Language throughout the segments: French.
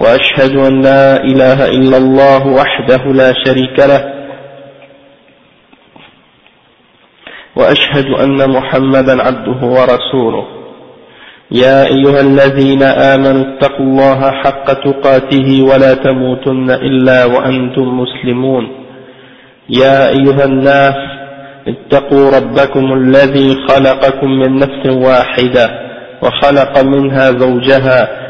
وأشهد أن لا إله إلا الله وحده لا شريك له. وأشهد أن محمدا عبده ورسوله. يا أيها الذين آمنوا اتقوا الله حق تقاته ولا تموتن إلا وأنتم مسلمون. يا أيها الناس اتقوا ربكم الذي خلقكم من نفس واحدة وخلق منها زوجها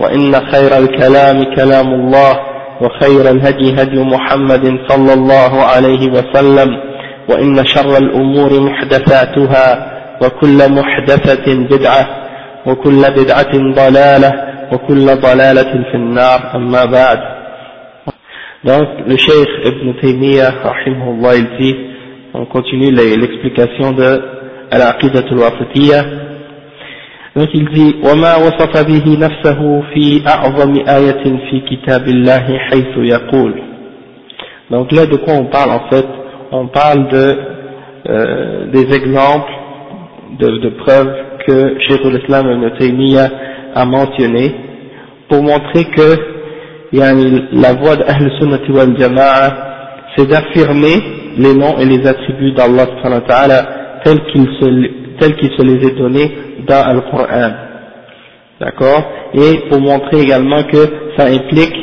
وإن خير الكلام كلام الله وخير الهدي هدي محمد صلى الله عليه وسلم وإن شر الأمور محدثاتها وكل محدثة بدعة وكل بدعة ضلالة وكل ضلالة في النار. أما بعد. Donc, le Cheikh Ibn Taymiyyah, rahimahullah, il dit, on continue l'explication de Al-Aqidat al-Wafitiyah, Donc il dit وما وصف به نفسه في أعظم آية في كتاب الله حيث يقول Donc là de quoi on parle en fait On parle de euh, des exemples de, de preuves que Cheikh l'Islam Ibn Taymiyyah a mentionné pour montrer que yani, la voie d'Ahl Sunnah wal Jama'a c'est d'affirmer les noms et les attributs d'Allah tels qu'ils se, tels qu'ils se les est donnés dans le Coran. D'accord? Et pour montrer également que ça implique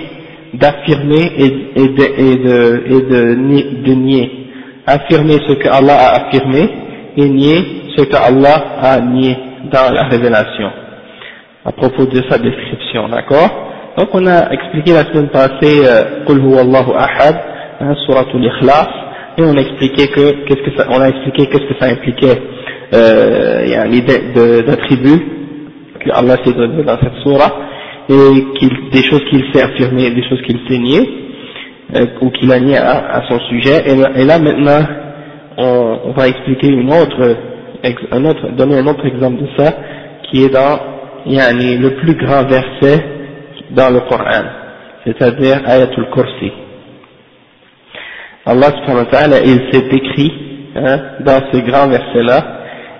d'affirmer et, de, nier. Affirmer ce que Allah a affirmé et nier ce que Allah a nié dans la révélation. À propos de sa description, d'accord? Donc on a expliqué la semaine passée euh, Qul Allahu ahad, hein, suratul ikhlas, et on a expliqué que qu'est-ce que ça, on a expliqué qu'est-ce que ça impliquait euh, d'attributs que Allah s'est donné dans cette surah et des choses qu'il sait affirmer, des choses qu'il sait nier euh, ou qu'il a nié à, son sujet. Et, là maintenant, on, va expliquer une autre, un autre, donner un autre exemple de ça qui est dans yani, le plus grand verset dans le Coran, c'est-à-dire Ayatul Kursi. Allah subhanahu wa ta'ala, il s'est écrit hein, dans ce grand verset-là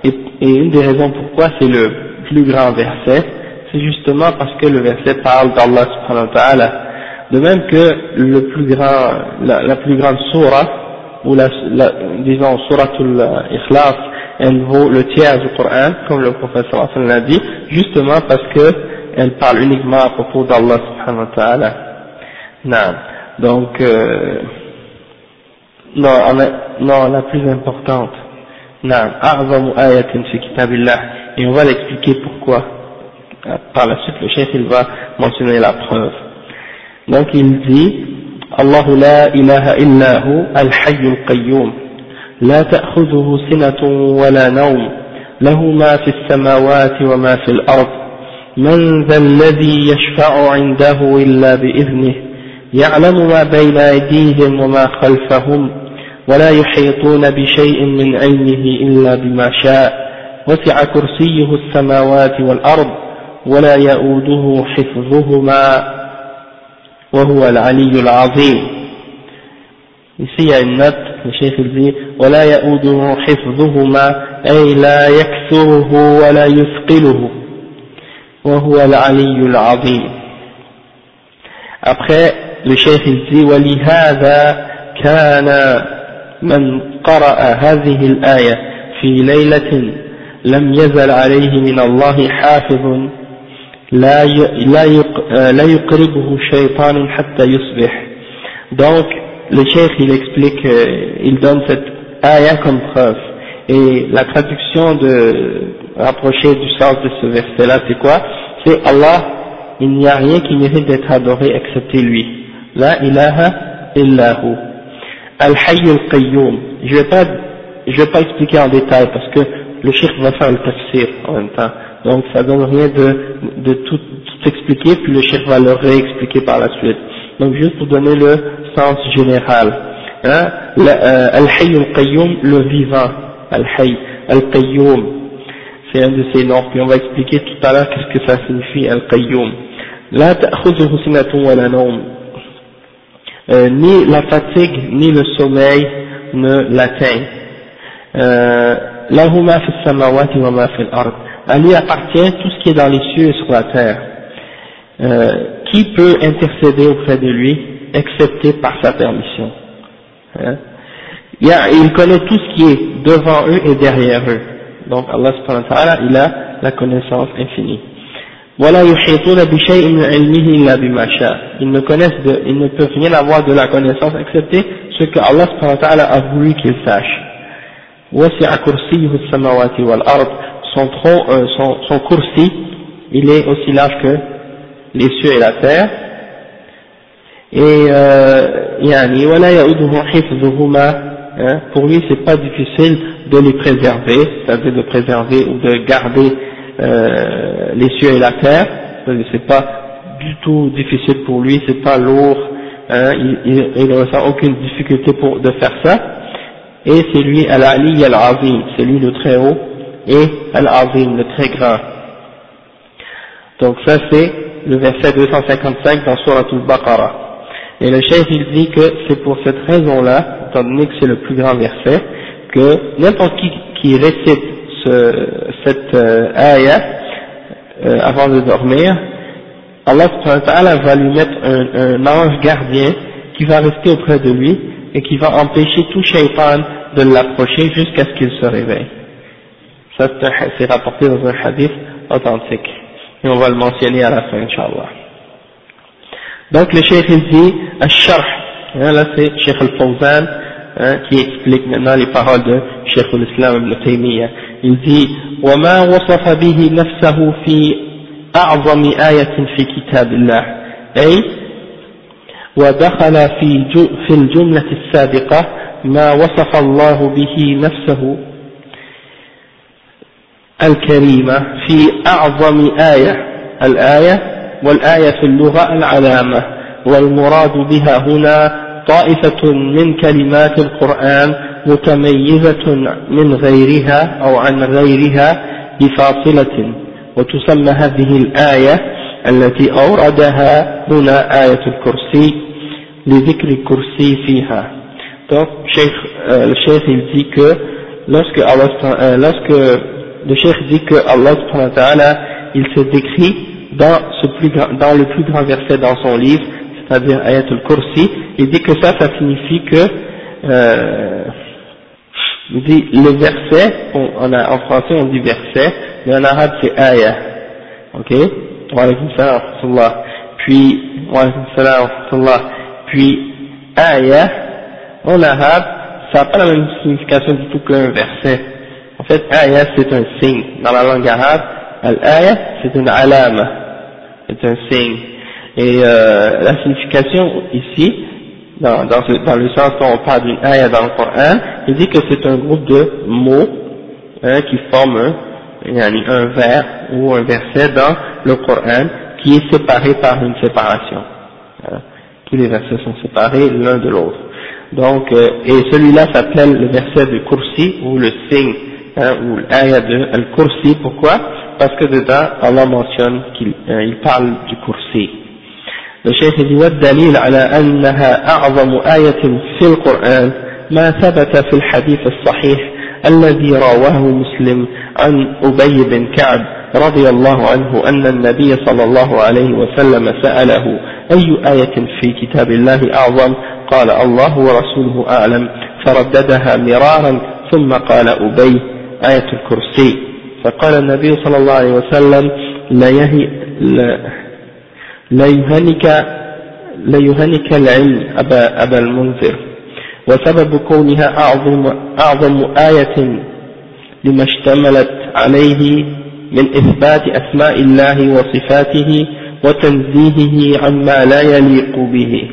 et, une des raisons pourquoi c'est le plus grand verset, c'est justement parce que le verset parle d'Allah subhanahu wa ta'ala. De même que le plus grand, la, la plus grande surah, ou la, la disons suratul ikhlas, elle vaut le tiers du Coran, comme le professeur Hassan l'a dit, justement parce que elle parle uniquement à propos d'Allah subhanahu wa ta'ala. Non. Donc, euh, non, non, la plus importante, نعم أعظم آية في كتاب الله. Et on va l'expliquer pourquoi. Par la suite le chef il va mentionner la preuve. Donc il dit الله لا إله إلا هو الحي القيوم لا تأخذه سنة ولا نوم له ما في السماوات وما في الأرض من ذا الذي يشفع عنده إلا بإذنه يعلم ما بين أيديهم وما خلفهم ولا يحيطون بشيء من علمه إلا بما شاء. وسع كرسيه السماوات والأرض ولا يؤوده حفظهما وهو العلي العظيم. Le cheikh il dit, ولا يؤوده حفظهما أي لا يكسره ولا يثقله وهو العلي العظيم. Après, le cheikh il dit, ولهذا كان من قرأ هذه الآية في ليلة لم يزل عليه من الله حافظ لا لا لا يقربه شيطان حتى يصبح donc le cheikh il explique, euh, il donne cette ayah comme preuve. Et la traduction de rapprocher du sens de ce verset-là, c'est quoi C'est Allah, il n'y a rien qui mérite d'être adoré excepté lui. La ilaha illahu. Al-Hayy al-Qayyum. Je vais pas, je vais pas expliquer en détail parce que le cheikh va faire le tafsir en même temps. Donc ça donne rien de, de tout, tout expliquer, puis le cheikh va le réexpliquer par la suite. Donc juste pour donner le sens général. Hein, euh, Al-Hayy al-Qayyum, le vivant. Al-Hayy, Al-Qayyum. C'est un de ses noms, puis on va expliquer tout à l'heure qu'est-ce que ça signifie Al-Qayyum. La ta'khudhuhu sinatun wa la. Euh, ni la fatigue ni le sommeil ne l'atteignent. Euh, lahu ma fi samawati wa ma fi al-ard. À lui appartient tout ce qui est dans les cieux et sur la terre. Euh, qui peut intercéder auprès de lui, excepté par sa permission? Hein? Il, connaît tout ce qui est devant eux et derrière eux. Donc Allah subhanahu wa ta'ala, il a la connaissance infinie. Voilà Ils ne connaissent de, ils ne peuvent rien avoir de la connaissance excepté ce que Allah a voulu qu'ils sachent. Son tronc, euh, son, son coursi, il est aussi large que les cieux et la terre. Et euh, hein, pour lui c'est pas difficile de les préserver, c'est-à-dire de préserver ou de garder euh, les cieux et la terre, c'est pas du tout difficile pour lui, c'est pas lourd, hein, il, ne ressent aucune difficulté pour de faire ça, et c'est lui Al-Ali Al-Azim, c'est lui le très haut, et Al-Azim, le très grand. Donc ça c'est le verset 255 dans Surah Al-Baqarah. Et le chef il dit que c'est pour cette raison-là, étant donné que c'est le plus grand verset, que n'importe qui qui récite ce, cette euh, euh, avant de dormir, Allah va lui mettre un, ange gardien qui va rester auprès de lui et qui va empêcher tout shaitan de l'approcher jusqu'à ce qu'il se réveille. Ça c'est rapporté dans un hadith authentique et on va le mentionner à la fin, Inch'Allah. Donc le cheikh il dit, Al-Sharh, hein, là c'est Cheikh Al-Fawzan hein, qui explique maintenant les paroles de Cheikh Al-Islam Ibn Taymiyyah. Il dit, وما وصف به نفسه في أعظم آية في كتاب الله أي ودخل في في الجملة السابقة ما وصف الله به نفسه الكريمة في أعظم آية الآية والآية في اللغة العلامة والمراد بها هنا طائفة من كلمات القرآن متميزة من غيرها أو عن غيرها بفاصلة وتسمى هذه الآية التي أوردها هنا آية الكرسي لذكر الكرسي فيها Donc, le cheikh il dit que lorsque, Allah, euh, lorsque le cheikh dit que Allah il se décrit dans, ce plus grand, dans le plus grand verset dans son livre, c'est-à-dire Ayatul Kursi, il dit que ça, ça signifie que, euh, il dit le verset, on, on a, en français on dit verset, mais en arabe c'est ayah, ok? Wa salam Puis, wa salam Puis, ayah, en arabe, ça n'a pas la même signification du tout qu'un verset. En fait, ayah c'est un signe. Dans la langue arabe, al-ayah c'est une alama, c'est un signe. Et euh, la signification ici, dans, dans, le sens où on parle d'une ayah dans le Coran, il dit que c'est un groupe de mots hein, qui forment un, un vers ou un verset dans le Coran qui est séparé par une séparation. Hein. Tous les versets sont séparés l'un de l'autre. Donc, euh, et celui-là s'appelle le verset du Kursi ou le signe hein, ou l'ayah de Al-Kursi. Pourquoi? Parce que dedans, Allah mentionne qu'il euh, il parle du Kursi. Cheikh dit والدليل على أنها أعظم آية في القرآن ما ثبت في الحديث الصحيح الذي رواه مسلم عن أبي بن كعب رضي الله عنه أن النبي صلى الله عليه وسلم سأله أي آية في كتاب الله أعظم؟ قال الله ورسوله أعلم. فرددها مرارا ثم قال أبي. آية الكرسي. فقال النبي صلى الله عليه وسلم لا, يهي لا يهلك العلم أبا, أبا المنذر وسبب كونها أعظم, أعظم آية لما اشتملت عليه من إثبات أسماء الله وصفاته وتنزيهه عما لا يليق به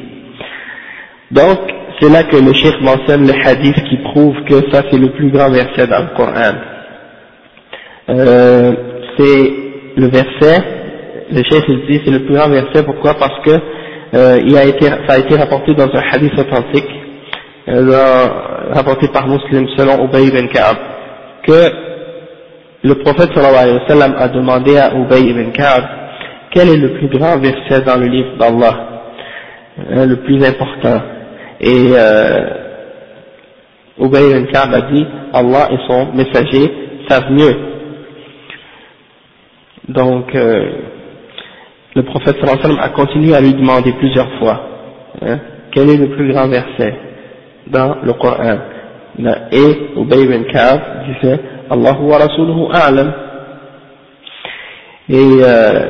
Donc, c'est là que le Cheikh mentionne le hadith qui prouve que ça c'est le plus grand verset dans le Coran. Euh, c'est le verset le cheikh il dit c'est le plus grand verset, pourquoi? Parce que euh, il a été, ça a été rapporté dans un hadith authentique, euh, rapporté par Muslim selon Ubay ibn Ka'ab, que le prophète sallallahu alayhi wa sallam a demandé à Ubay ibn Ka'ab quel est le plus grand verset dans le livre d'Allah, hein, le plus important? Et euh, Ubay ibn Ka'ab a dit Allah et son messager savent mieux. Donc, euh, le prophète sallam a continué à lui demander plusieurs fois hein, quel est le plus grand verset dans le Coran? Et Ubay ibn Ka'ab disait Allah wa rasuluhu a'lam. Et euh,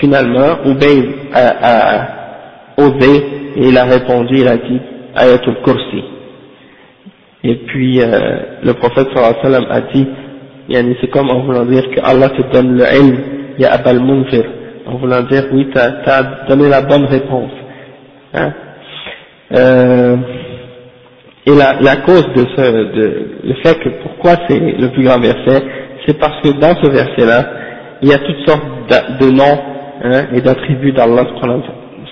finalement, Ubay a, a osé et il a répondu, il a dit Ayatul Kursi. Et puis euh, le prophète sallam a dit c'est comme en voulant dire que Allah te donne le ilm, ya Abal Munzir, en voulant dire oui, tu as, donné la bonne réponse. Hein. Euh, et la, la cause de ce, de, le fait que pourquoi c'est le plus grand verset, c'est parce que dans ce verset-là, il y a toutes sortes de, noms hein, et d'attributs d'Allah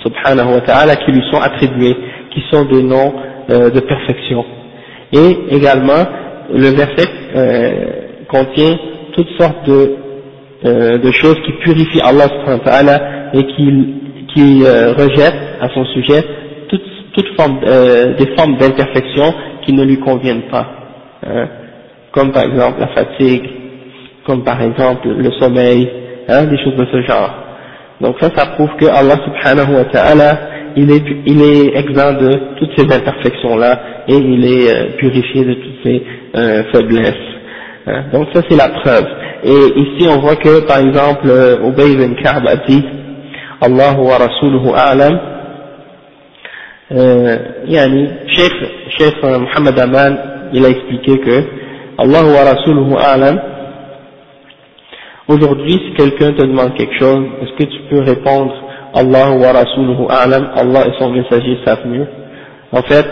subhanahu wa ta'ala qui lui sont attribués, qui sont des noms euh, de perfection. Et également, le verset euh, contient toutes sortes de, euh, de choses qui purifient Allah subhanahu wa ta'ala et qui, qui euh, rejettent à son sujet toutes formes, euh, des formes d'imperfection qui ne lui conviennent pas, hein, comme par exemple la fatigue, comme par exemple le sommeil, hein, des choses de ce genre. Donc ça, ça prouve que Allah subhanahu wa ta'ala, il est, il est exempt de toutes ces imperfections-là et il est euh, purifié de toutes ces euh, faiblesses. Hein? Donc ça c'est la preuve. Et ici on voit que par exemple, euh, Ubay ibn Ka'b a dit, Allah wa rasuluhu a'lam, euh, yani, Cheikh, Cheikh Mohamed Aman, il a expliqué que Allah wa Rasuluhu A'lam, aujourd'hui si quelqu'un te demande quelque chose, est-ce que tu peux répondre Allah wa Rasuluhu A'lam, Allah et son messager savent mieux? En fait,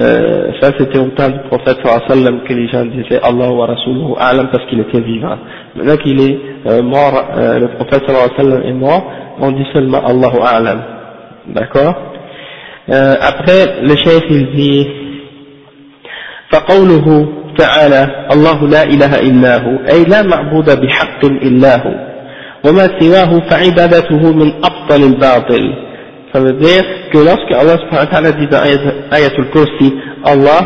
euh, ça c'était au temps du prophète sallam que les gens disaient Allah wa Rasuluhu A'lam parce qu'il était vivant. Maintenant qu'il est euh, mort, euh, le prophète sallam est mort, on dit seulement Allahu A'lam. D'accord euh, après le chef il dit فقوله تعالى الله لا إله إلا هو أي لا معبود بحق إلا هو وما سواه فعبادته من أبطل الباطل ça veut dire que lorsque Allah subhanahu dit dans Ayatul Kursi Allah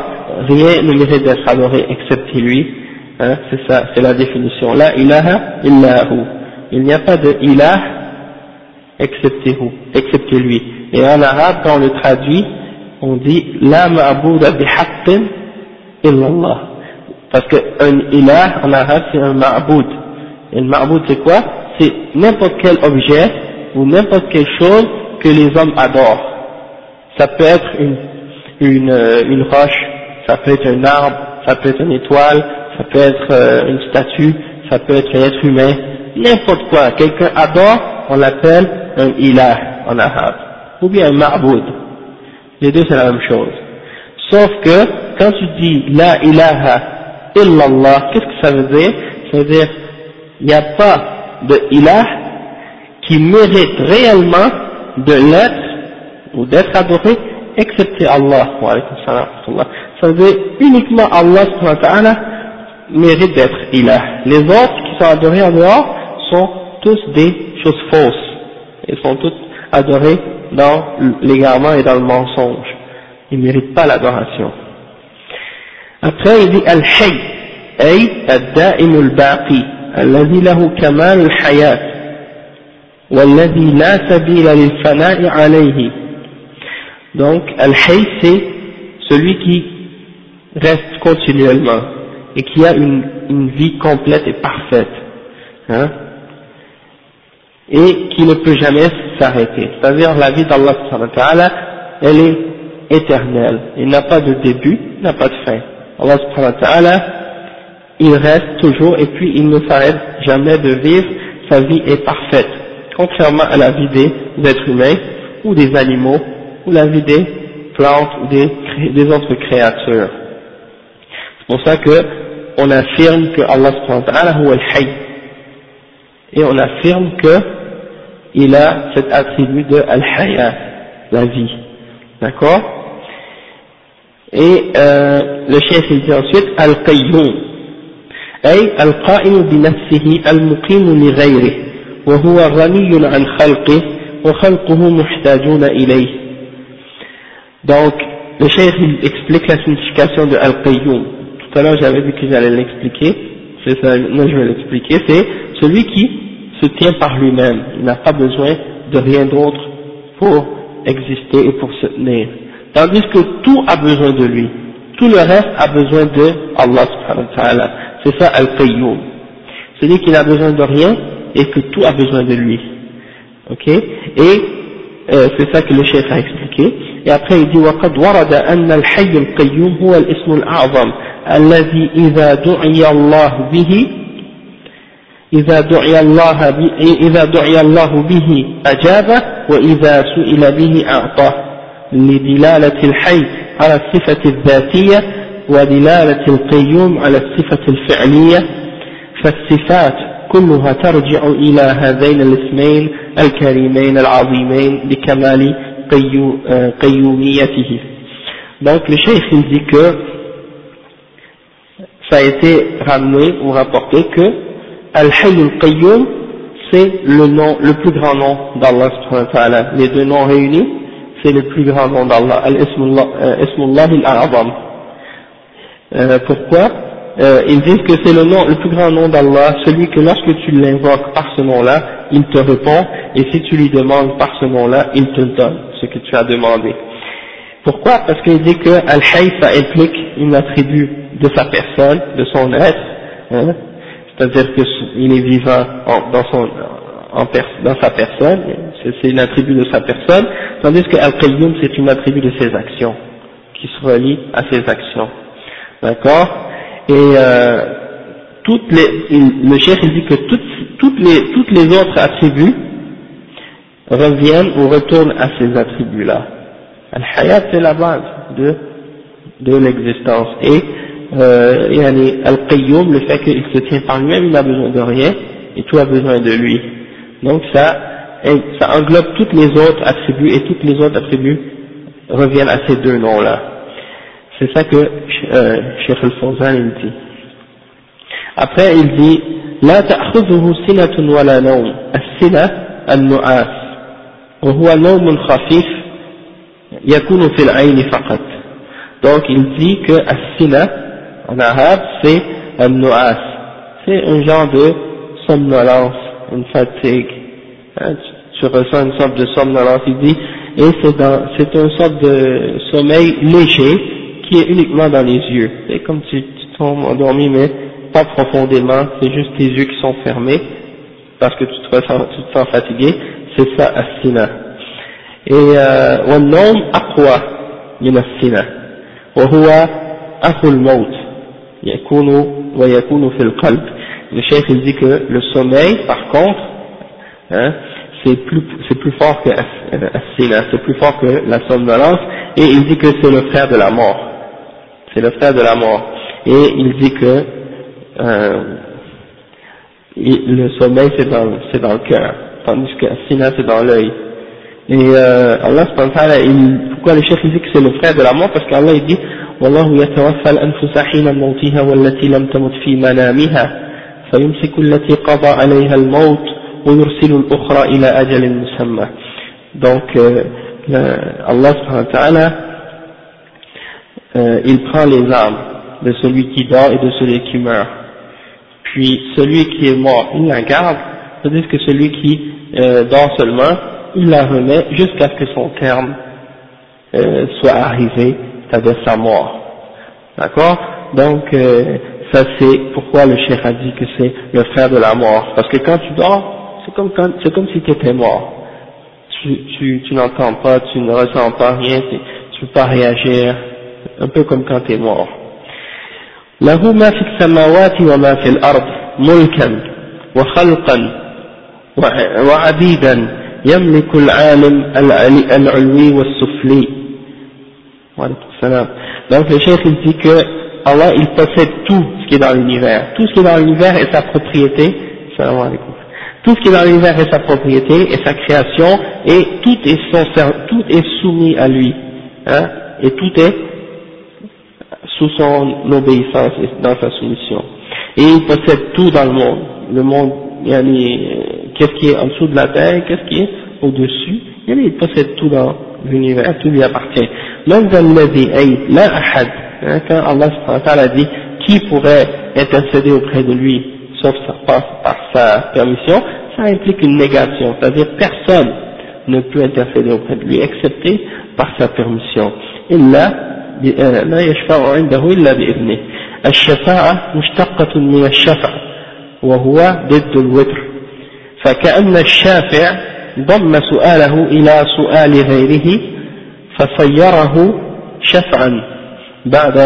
rien ne mérite d'être adoré excepté lui hein, c'est ça, c'est la définition la ilaha illahu il n'y a pas de ilah excepté, excepté lui Et en arabe, quand on le traduit, on dit La ma'bouda bihaqqin illallah. Parce qu'un ilah en arabe c'est un ma'boud. Et le ma'boud c'est quoi? C'est n'importe quel objet ou n'importe quelle chose que les hommes adorent. Ça peut être une, une, euh, une roche, ça peut être un arbre, ça peut être une étoile, ça peut être euh, une statue, ça peut être un être humain, n'importe quoi. Quelqu'un adore, on l'appelle un ilah en arabe ou bien un ma'boud. Les deux c'est la même chose. Sauf que quand tu dis la ilaha illallah, qu'est-ce que ça veut dire? Ça veut dire il n'y a pas de ilah qui mérite réellement de l'être ou d'être adoré excepté Allah. Ça veut dire uniquement Allah mérite d'être ilah. Les autres qui sont adorés en dehors sont tous des choses fausses. Ils sont tous adorés dans l'égarement et dans le mensonge. Il ne mérite pas l'adoration. Après, il dit Al-Hayy, أي الدائم الباقي الذي له كمال الحياة والذي لا سبيل للفناء عليه donc Al-Hayy c'est celui qui reste continuellement et qui a une, une vie complète et parfaite hein et qui ne peut jamais s'arrêter. C'est-à-dire la vie d'Allah elle est éternel, il n'a pas de début, il n'a pas de fin. Allah subhanahu wa ta'ala, il reste toujours et puis il ne s'arrête jamais de vivre, sa vie est parfaite, contrairement à la vie des êtres humains ou des animaux ou la vie des plantes ou des, des autres créatures. C'est pour ça que on affirme que Allah subhanahu wa ta'ala al et on affirme que il a cet attribut de al-haya, la vie. D'accord Et euh, le chef il dit ensuite al-qayyum أي القائم بنفسه المقيم لغيره وهو غني عن خلقه وخلقه محتاجون إليه donc le cheikh il explique la signification de Al-Qayyum tout à l'heure j'avais dit que j'allais l'expliquer c'est ça, maintenant je vais l'expliquer c'est celui qui se tient par lui-même il n'a pas besoin de rien d'autre pour exister et pour se tenir tandis que tout a besoin de lui tout le reste a besoin de Allah subhanahu wa ta'ala c'est ça Al-Qayyum. C'est-à-dire qu'il a besoin de rien et que tout a besoin de lui. Ok Et euh, c'est ça que le chef a expliqué. Et après il dit وقد ورد أن الحي القيوم هو الاسم الأعظم الذي إذا دعي الله به إذا دعي الله إذا دعي الله به أجابه وإذا سئل به أعطاه لدلالة الحي على الصفة الذاتية ودلالة القيوم على الصفة الفعلية فالصفات كلها ترجع إلى هذين الاسمين الكريمين العظيمين بكمال قيوميته donc le cheikh il dit que ça a été ramené ou rapporté que Al-Hayy al-Qayyum c'est le nom, le plus grand nom d'Allah subhanahu wa ta'ala les deux noms réunis c'est le plus grand nom d'Allah Al-Ismullah al-A'zam Euh, pourquoi euh, Ils disent que c'est le nom, le plus grand nom d'Allah, celui que lorsque tu l'invoques par ce nom-là, il te répond, et si tu lui demandes par ce nom-là, il te donne ce que tu as demandé. Pourquoi? Parce qu'il dit que ça implique une attribut de sa personne, de son être, hein c'est-à-dire qu'il est vivant dans sa personne, c'est une attribut de sa personne, tandis que Al-Qayyum, c'est une attribut de ses actions, qui se relie à ses actions. D'accord? Et euh, toutes les, le chef dit que toutes, toutes, les, toutes les autres attributs reviennent ou retournent à ces attributs-là. Al-Hayat c'est la base de, de l'existence. Et euh, Al-Qayyum, le fait qu'il se tient par lui-même, il n'a besoin de rien et tout a besoin de lui. Donc ça, ça englobe toutes les autres attributs et toutes les autres attributs reviennent à ces deux noms-là. C'est ça que euh, Cheikh Al-Fawzan il dit. Après il dit لا تأخذه سنة ولا نوم السنة النعاس وهو نوم خفيف يكون في العين فقط donc il dit que السنة en arabe c'est النعاس c'est un genre de somnolence une fatigue hein, tu, tu ressens une sorte de somnolence il dit et c'est c'est une sorte de sommeil léger qui est uniquement dans les yeux. C'est comme si tu tombes endormi, mais pas profondément, c'est juste tes yeux qui sont fermés, parce que tu te ressens, tu te sens fatigué, c'est ça, as-sina. Et, والنوم أقوى من السنة وهو أخو الموت يكون ويكون في القلب le chef il dit que le sommeil par contre hein, c'est plus c'est plus fort que c'est plus fort que la somnolence et il dit que c'est le frère de la mort c'est le frère de la mort. Et il dit que euh, le sommeil c'est dans, dans le cœur, tandis que Sina c'est dans l'œil. Et euh, Allah il, pourquoi le chef dit que c'est le frère de la mort Parce qu'Allah il dit والله يتوفى الأنفس حين موتها والتي لم تمت في منامها فيمسك التي قضى عليها الموت ويرسل الأخرى إلى أجل مسمى donc euh, Allah subhanahu wa ta'ala euh, il prend les âmes de celui qui dort et de celui qui meurt. Puis celui qui est mort, il la garde, c'est-à-dire que celui qui euh, dort seulement, il la remet jusqu'à ce que son terme euh, soit arrivé, c'est-à-dire sa mort. D'accord? Donc, euh, ça c'est pourquoi le cheikh a dit que c'est le frère de la mort. Parce que quand tu dors, c'est comme, c'est comme si tu étais mort. Tu, n'entends pas, tu ne ressens pas rien, tu tu peux pas réagir, un peu comme quand tu es mort. له ما في السماوات وما في الأرض ملكا وخلقا وعبيدا يملك العالم العلوي والسفلي وعليكم السلام donc le chef il dit que Allah il possède tout ce qui est dans l'univers tout ce qui est dans l'univers est sa propriété salam alaikum tout ce qui est dans l'univers est sa propriété et sa création et tout est, son, tout est soumis à lui hein, et tout est sous son obéissance et dans sa soumission. Et il possède tout dans le monde. Le monde, il y a euh, qu'est-ce qui est en dessous de la terre, qu'est-ce qui est au-dessus, il, il possède tout dans l'univers, tout lui appartient. Même dans le la ahad, hein, quand Allah dit qui pourrait intercéder auprès de lui, sauf par, par sa permission, ça implique une négation, c'est-à-dire personne ne peut intercéder auprès de lui, excepté par sa permission. Et là, لا يشفع عنده إلا بإذنه. الشفاعة مشتقة من الشفع وهو ضد الوتر. فكأن الشافع ضم سؤاله إلى سؤال غيره فصيره شفعا بعد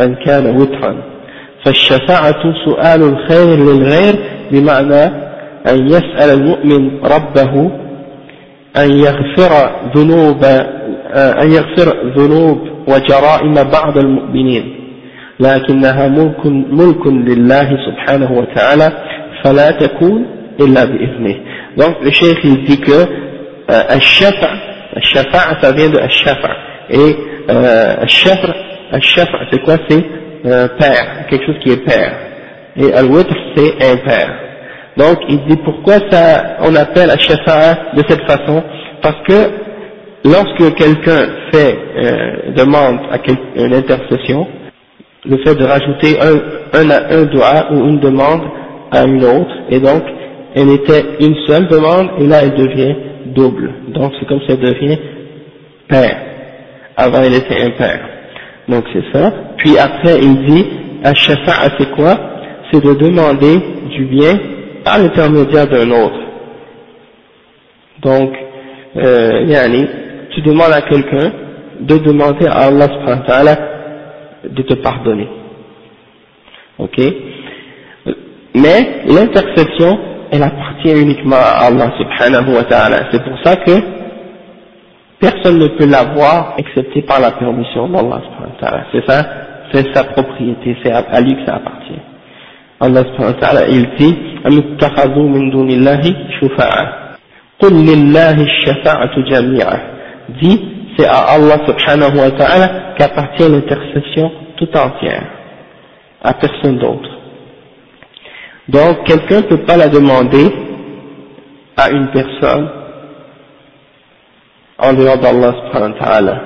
أن كان وترا. فالشفاعة سؤال الخير للغير بمعنى أن يسأل المؤمن ربه أن يغفر ذنوب أن يغفر ذنوب وجرائم بعض المؤمنين لكنها ملك, ملك لله سبحانه وتعالى فلا تكون إلا بإذنه donc le cheikh il dit que euh, الشفع الشفاعة ça vient de الشفع et euh, الشفع الشفع c'est quoi c'est euh, père, quelque chose qui est père. Et al-witr c'est impair. Donc il dit pourquoi ça, on appelle al-shafa'a de cette façon Parce que lorsque quelqu'un fait, euh, demande à une intercession, le fait de rajouter un, un, un doigt ou une demande à une autre, et donc elle était une seule demande, et là elle devient double. Donc c'est comme ça elle devient père. Avant elle était impair. Donc c'est ça. Puis après il dit, Ash-Shafa'a c'est quoi? C'est de demander du bien par l'intermédiaire d'un autre. Donc, euh, yani, tu demandes à quelqu'un de demander à Allah subhanahu de te pardonner. Ok Mais l'intercession, elle appartient uniquement à Allah subhanahu wa ta'ala. C'est pour ça que personne ne peut l'avoir excepté par la permission d'Allah c'est ça c'est sa propriété c'est à lui que ça appartient Allah subhanahu wa ta'ala il dit أم اتخذوا من دون الله شفعاء قل لله الشفاعة جميعا dit c'est à Allah subhanahu wa ta'ala qu'appartient l'intercession tout entière à personne d'autre donc quelqu'un ne peut pas la demander à une personne en dehors d'Allah subhanahu wa ta'ala.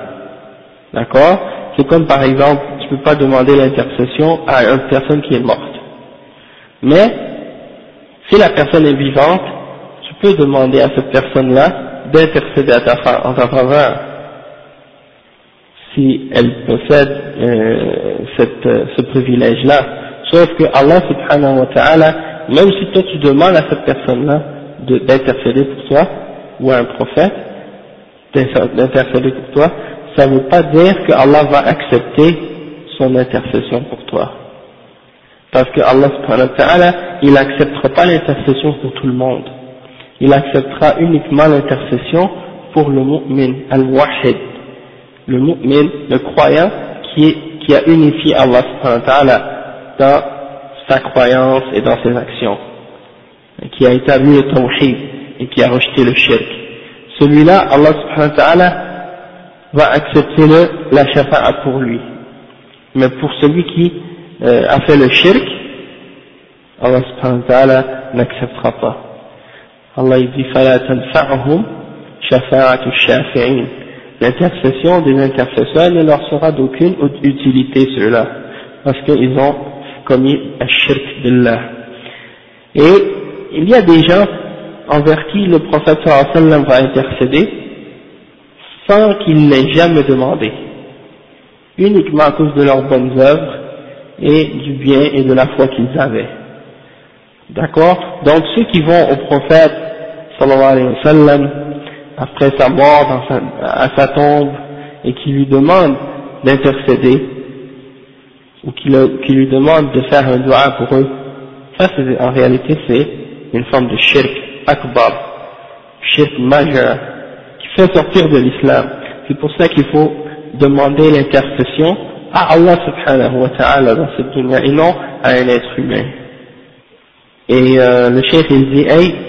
D'accord? C'est comme par exemple, tu ne peux pas demander l'intercession à une personne qui est morte. Mais, si la personne est vivante, tu peux demander à cette personne-là d'intercéder en ta faveur si elle possède euh, cette, euh, ce privilège-là. Sauf que Allah subhanahu wa ta'ala, même si toi tu demandes à cette personne-là d'intercéder pour toi, ou à un prophète, d'intercéder pour toi, ça ne veut pas dire que Allah va accepter son intercession pour toi. Parce que Allah subhanahu wa ta'ala, il n'acceptera pas l'intercession pour tout le monde. Il acceptera uniquement l'intercession pour le mu'min, al-wahid. Le mu'min, le croyant, qui, qui a unifié Allah subhanahu wa ta'ala dans sa croyance et dans ses actions. Qui a établi le tawhid et qui a rejeté le shirk celui-là, Allah subhanahu wa ta'ala va accepter le, la shafa'a pour lui. Mais pour celui qui euh, a fait le shirk, Allah subhanahu wa ta'ala n'acceptera pas. Allah dit L'intercession des intercesseurs ne leur sera d'aucune utilité ceux-là, parce qu'ils ont commis un shirk d'Allah. Et il y a des gens envers qui le prophète sallam va intercéder sans qu'il l'ait jamais demandé, uniquement à cause de leurs bonnes œuvres et du bien et de la foi qu'ils avaient. D'accord? Donc ceux qui vont au prophète sallallahu alayhi wa sallam après sa mort à sa tombe et qui lui demande d'intercéder, ou qui, lui demande de faire un doigt pour eux, ça en réalité c'est une forme de shirk akbar, shirk majeur, qui fait sortir de l'islam. C'est pour ça qu'il faut demander l'intercession à Allah subhanahu wa ta'ala dans cette dunya et non à un être humain. Et euh, le cheikh il dit أي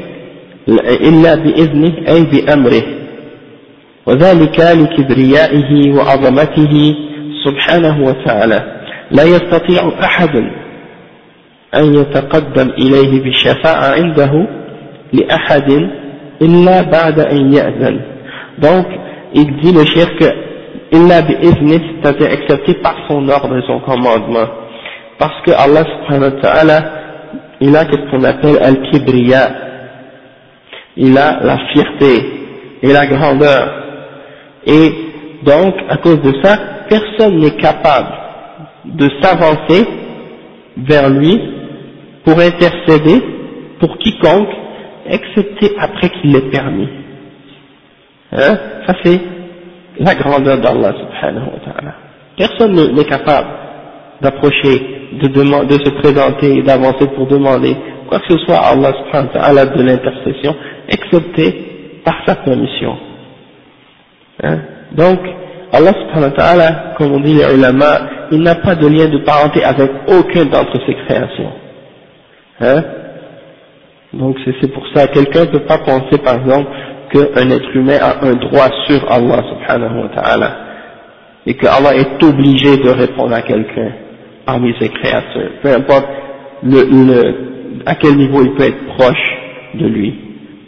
إلا بإذنه أي بأمره وذلك لكبريائه وعظمته سبحانه وتعالى. لا يستطيع أحد أن يتقدم إليه بالشفاعة عنده لأحد إلا بعد أن يأذن. دونك يدي الشيخ إلا بإذنه تتعي أكسبتي par son ordre et son commandement. سبحانه وتعالى il a ce qu'on il a la fierté et la grandeur. Et donc, à cause de ça, personne n'est capable de s'avancer vers lui pour intercéder pour quiconque, excepté après qu'il l'ait permis. Hein? Ça c'est la grandeur d'Allah subhanahu wa ta'ala. Personne n'est capable d'approcher de, de se présenter d'avancer pour demander quoi que ce soit Allah subhanahu wa ta'ala de l'intercession, excepté par sa permission. Hein? Donc, Allah subhanahu wa ta'ala, comme on dit les ulama, il n'a pas de lien de parenté avec aucun d'entre ses créations. Hein? Donc c'est pour ça, quelqu'un ne peut pas penser par exemple qu'un être humain a un droit sur Allah subhanahu wa ta'ala et que Allah est obligé de répondre à quelqu'un parmi ses créatures, peu importe le, le, à quel niveau il peut être proche de lui.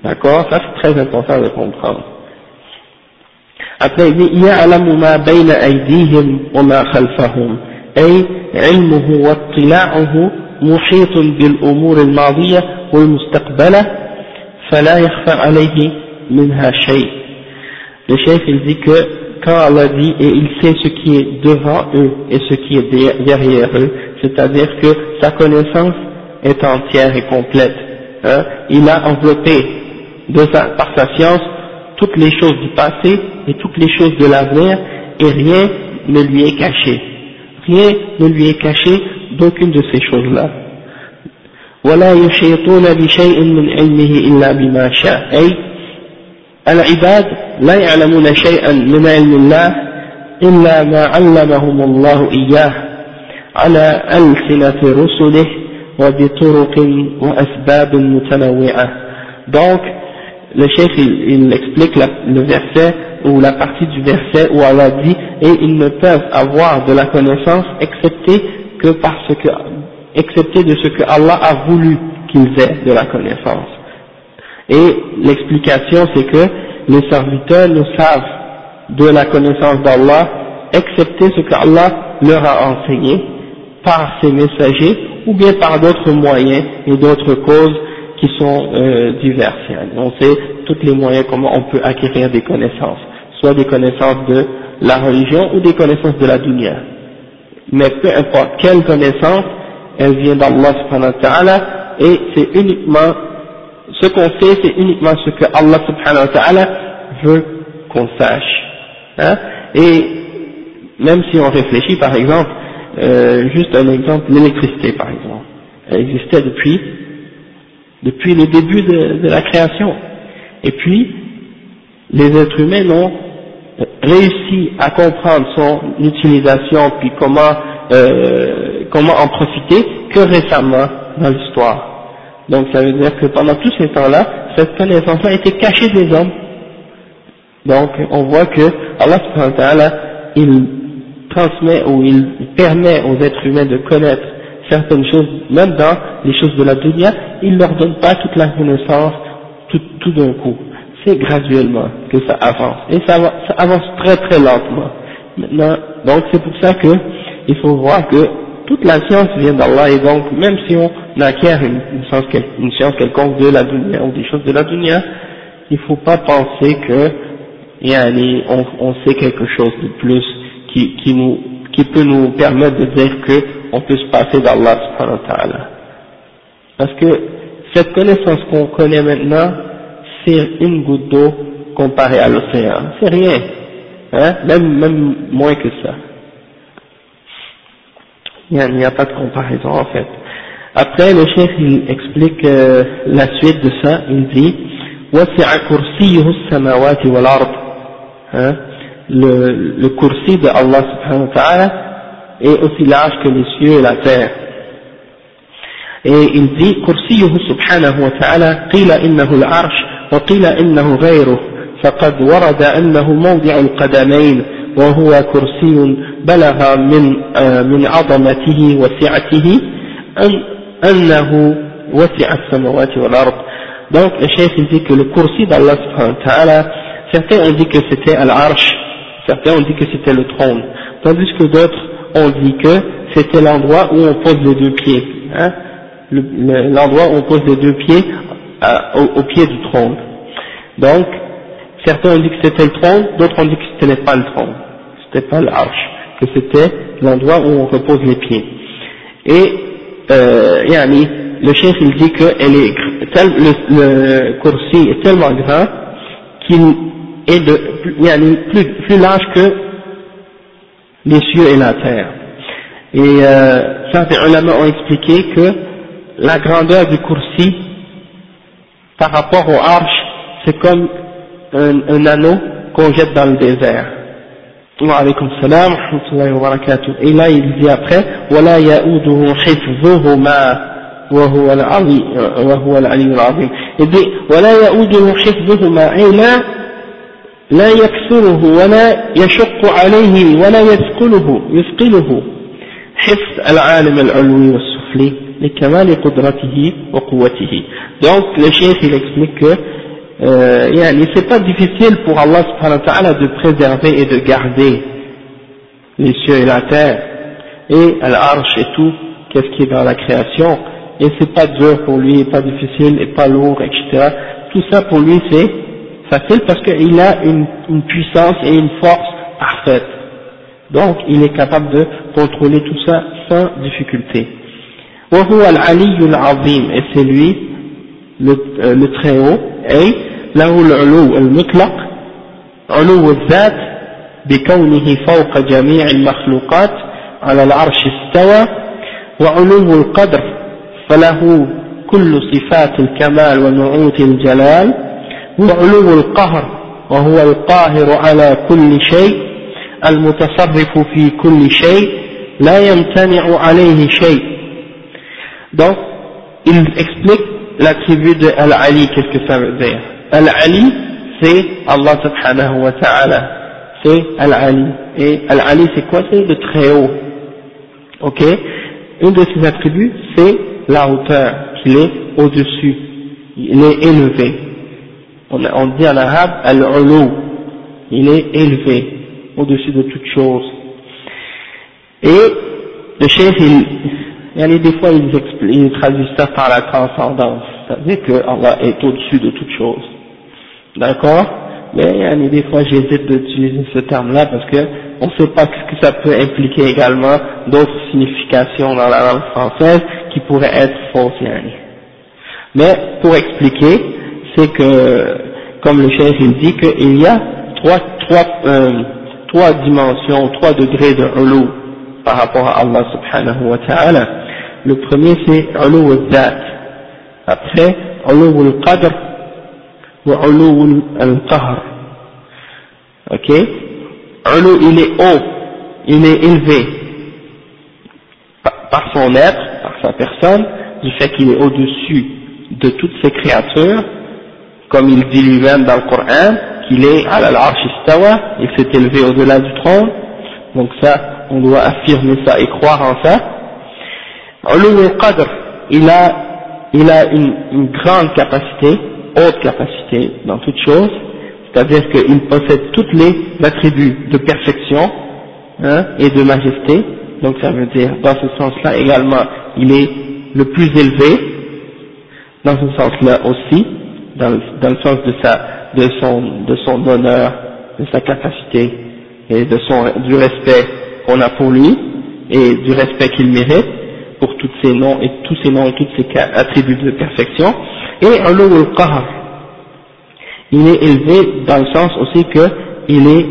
D'accord Ça c'est très important de comprendre. Après il dit يعلم ما بين أيديهم وما خلفهم أي علمه واطلاعه محيط بالأمور الماضية والمستقبلة فلا يخفى عليه منها شيء. Le chef il dit que quand Allah dit et il sait ce qui est devant eux et ce qui est derrière eux, c'est-à-dire que sa connaissance est entière et complète. Hein. Il a enveloppé de par sa science toutes les choses du passé et toutes les choses de l'avenir et rien ne lui est caché. Rien ne lui est caché d'aucune de ces choses-là. العباد لا يعلمون شيئا من علم الله إلا ما علمهم الله إياه على ألسنة رسله وبطرق وأسباب متنوعة donc le chef il, il explique la, le verset ou la partie du verset où Allah dit et ils ne peuvent avoir de la connaissance excepté que parce que excepté de ce que Allah a voulu qu'ils aient de la connaissance Et l'explication c'est que les serviteurs ne savent de la connaissance d'Allah, excepté ce qu'Allah leur a enseigné par ses messagers ou bien par d'autres moyens et d'autres causes qui sont euh, diverses. On sait tous les moyens comment on peut acquérir des connaissances, soit des connaissances de la religion ou des connaissances de la dunya. Mais peu importe quelle connaissance, elle vient d'Allah subhanahu wa ta'ala et c'est uniquement ce qu'on sait, c'est uniquement ce que Allah subhanahu wa ta'ala veut qu'on sache. Hein. Et même si on réfléchit, par exemple, euh, juste un exemple, l'électricité, par exemple, elle existait depuis, depuis le début de, la création. Et puis, les êtres humains n'ont réussi à comprendre son utilisation, puis comment, euh, comment en profiter que récemment dans l'histoire. Donc ça veut dire que pendant tous ces temps-là, cette connaissance-là était cachée des hommes. Donc on voit que Allah il transmet ou il permet aux êtres humains de connaître certaines choses, même dans les choses de la dunya, il ne leur donne pas toute la connaissance tout, d'un coup. C'est graduellement que ça avance. Et ça, avance très très lentement. Donc c'est pour ça que il faut voir que toute la science vient d'Allah et donc même si on acquiert une, science, quelconque de la dunya ou des choses de la dunya, il ne faut pas penser que on, on sait quelque chose de plus qui, qui, nous, qui peut nous permettre de dire qu'on peut se passer d'Allah subhanahu wa ta'ala. Parce que cette connaissance qu'on connaît maintenant, c'est une goutte d'eau comparée à l'océan. C'est rien. hein, même, même moins que ça. Il n'y a, pas de comparaison en fait. Après, le chef il explique euh, la suite de ça, il dit وسع كرسيه السماوات والأرض hein, le, le kursi de Allah subhanahu wa ta'ala est aussi large que les cieux et la terre et il dit كرسيه سبحانه وتعالى قيل إنه العرش وقيل إنه غيره فقد ورد أنه موضع القدمين وهو كرسي بلغ من من عظمته وسعته أن أنه وسع السماوات والأرض donc le chef dit que le kursi d'Allah subhanahu wa ta'ala certains ont dit que c'était al-arsh certains ont dit que c'était le trône tandis que d'autres ont dit que c'était l'endroit où on pose les deux pieds hein l'endroit où on pose les deux pieds euh, au, pied du trône. Donc, certains ont dit que c'était le trône, d'autres ont dit que ce n'était pas le trône, c'était pas l'arche, que c'était l'endroit où on repose les pieds. Et, euh, yani, le chef il dit que elle est, tel, le, le coursier est tellement grand qu'il est de, yani, plus, plus large que les cieux et la terre. Et euh, certains ulama ont expliqué que la grandeur du coursi par rapport au arche, c'est comme un, un anneau qu'on jette dans le désert. Wa alaykum salam, wa barakatuh. Et là, il dit après, وَلَا يَؤُدُهُ حِفْظُهُمَا وهو العظيم وهو العلي العظيم il dit ولا يؤوده حفظهما أي لا لا يكسره ولا يشق عليه ولا يثقله يثقله حفظ العالم العلوي والسفلي donc le chef il explique que euh, c'est pas difficile pour Allah subhanahu wa ta'ala de préserver et de garder les cieux et la terre et l'arche et tout qu'est-ce qui est dans la création et c'est pas dur pour lui, pas difficile et pas lourd, etc. Tout ça pour lui c'est facile parce qu'il a une, une puissance et une force parfaite. Donc il est capable de contrôler tout ça sans difficulté. وهو العلي العظيم et c'est lui le, le très haut أي له العلو المطلق علو الذات بكونه فوق جميع المخلوقات على العرش استوى وعلو القدر فله كل صفات الكمال ونعوت الجلال وعلو القهر وهو القاهر على كل شيء المتصرف في كل شيء لا يمتنع عليه شيء Donc, il explique l'attribut de Al-Ali, qu'est-ce que ça veut dire Al-Ali, c'est Allah subhanahu wa ta'ala, c'est Al-Ali. Et Al-Ali, c'est quoi C'est le très haut. Ok Une de ses attributs, c'est la hauteur, qu'il est au-dessus, il est élevé. On, dit en arabe Al-Ulu, il est élevé, au-dessus de toute chose. Et le chef, il, et des fois ils, ils traduisent ça par la transcendance, c'est-à-dire que Allah est au-dessus de toute chose. D'accord? Mais des fois j'hésite d'utiliser ce terme-là parce que on ne sait pas ce que ça peut impliquer également d'autres significations dans la langue française qui pourraient être fausses. Mais pour expliquer, c'est que, comme le chef il dit qu'il y a trois, trois, euh, trois dimensions, trois degrés de ulu par rapport à Allah subhanahu wa ta'ala. Le premier c'est Ulu al-Dhat. Après, Ulu al-Qadr ou Ulu al-Qahr. Ok? Ulu il est haut, il est élevé par son être, par sa personne, du fait qu'il est au-dessus de toutes ses créatures, comme il dit lui-même dans le Coran, qu'il est à l'arche istawa, il s'est élevé au-delà du trône, donc ça, on doit affirmer ça et croire en ça. Ulul Qadr, il a, il a une, une, grande capacité, haute capacité dans toute chose, c'est-à-dire qu'il possède toutes les attributs de perfection hein, et de majesté, donc ça veut dire, dans ce sens-là également, il est le plus élevé, dans ce sens-là aussi, dans dans le sens de, sa, de, son, de son honneur, de sa capacité et de son, du respect qu'on a pour lui et du respect qu'il mérite pour tous ces noms et tous ces noms et tous ces attributs de perfection. Et Ulu al-Qahr, il est élevé dans le sens aussi que il est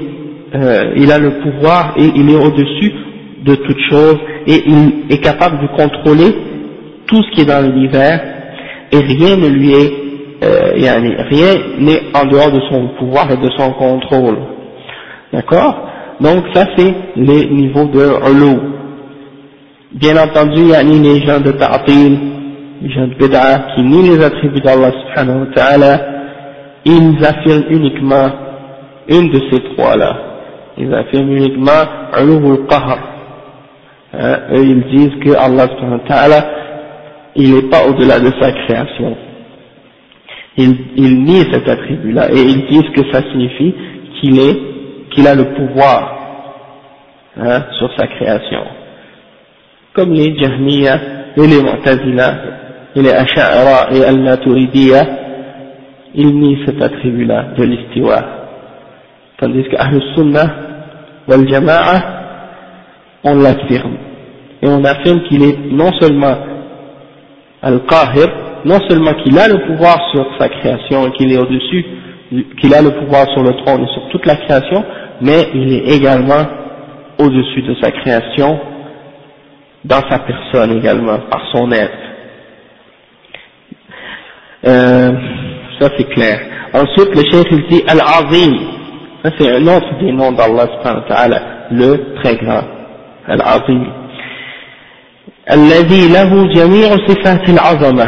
euh, il a le pouvoir et il est au-dessus de toute chose et il est capable de contrôler tout ce qui est dans l'univers et rien ne lui est, euh, rien n'est en dehors de son pouvoir et de son contrôle. D'accord? Donc ça c'est les niveaux de ulou. Bien entendu, il y a les gens de ta'atil, les gens de bid'a qui nient les attributs d'Allah subhanahu wa ta'ala, ils affirment uniquement une de ces trois-là. Ils affirment uniquement ulou al-qahr. Hein, ils disent que Allah subhanahu wa ta'ala, il n'est pas au-delà de sa création. Ils, ils cet attribut-là et ils disent que ça signifie qu'il est, qu'il a le pouvoir hein, sur sa création. Comme les Jahmiya et les Mu'tazila et les Asha'ara et Al-Naturidiyya, ils nient cet attribut-là de l'istiwa. Tandis que Ahlus Sunnah wal Jama'a, on l'affirme. Et on affirme qu'il est non seulement Al-Qahir, non seulement qu'il a le pouvoir sur sa création et qu'il est au-dessus, qu'il a le pouvoir sur le trône et sur toute la création, mais il est également au-dessus de sa création, dans sa personne également, par son être. Euh, ça c'est clair. Ensuite, le chef il dit Al-Azim, ça c'est un autre des noms d'Allah subhanahu wa ta'ala, le très grand, Al-Azim. الذي له جميع صفات العظمة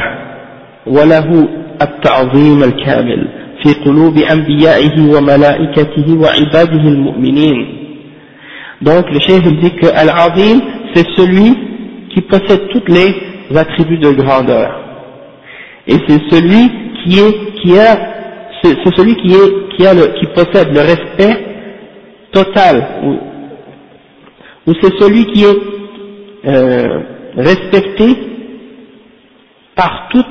وله التعظيم الكامل في قلوب أنبيائه وملائكته وعباده المؤمنين Donc le chef dit que Al-Azim c'est celui qui possède tous les attributs de grandeur et c'est celui qui est qui a c'est celui qui est qui a le qui possède le respect total ou, ou c'est celui qui est euh, respecté par, tout,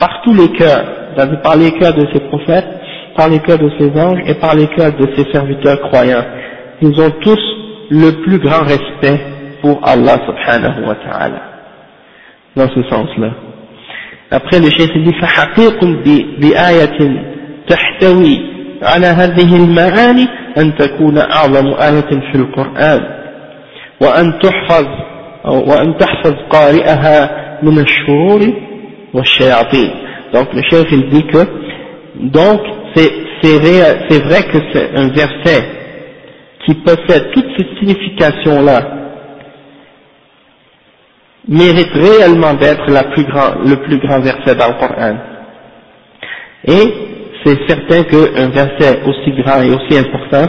par tous les cœurs, par les cœurs de ses prophètes, par les cœurs de ses anges et par les cœurs de ses serviteurs croyants. Ils ont tous le plus grand respect pour Allah subhanahu wa ta'ala. Dans ce sens-là. Après le chef dit فحقيق بآية تحتوي على هذه المعاني أن تكون أعظم آية في القرآن وأن تحفظ وأن تحفظ قارئها من الشرور والشياطين donc le chef il dit que donc c'est vrai que c'est un verset qui possède toute cette signification là mérite réellement d'être le plus grand verset dans le Coran. Et c'est certain qu'un verset aussi grand et aussi important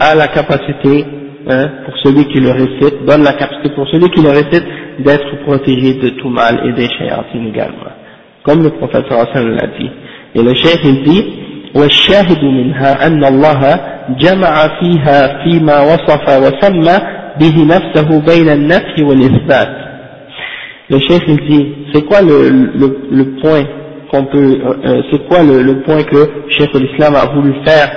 a la capacité hein, pour celui qui le récite, donne la capacité pour celui qui le récite d'être protégé de tout mal et des shayatines également. Comme le prophète sallallahu l'a dit. Et le cheikh il dit, والشاهد منها أن الله جمع فيها فيما وصف وسمى به نفسه بين النفي والإثبات. Le cheikh il dit, c'est quoi le, le, le point qu'on peut, euh, c'est quoi le, le point que Cheikh l'Islam a voulu faire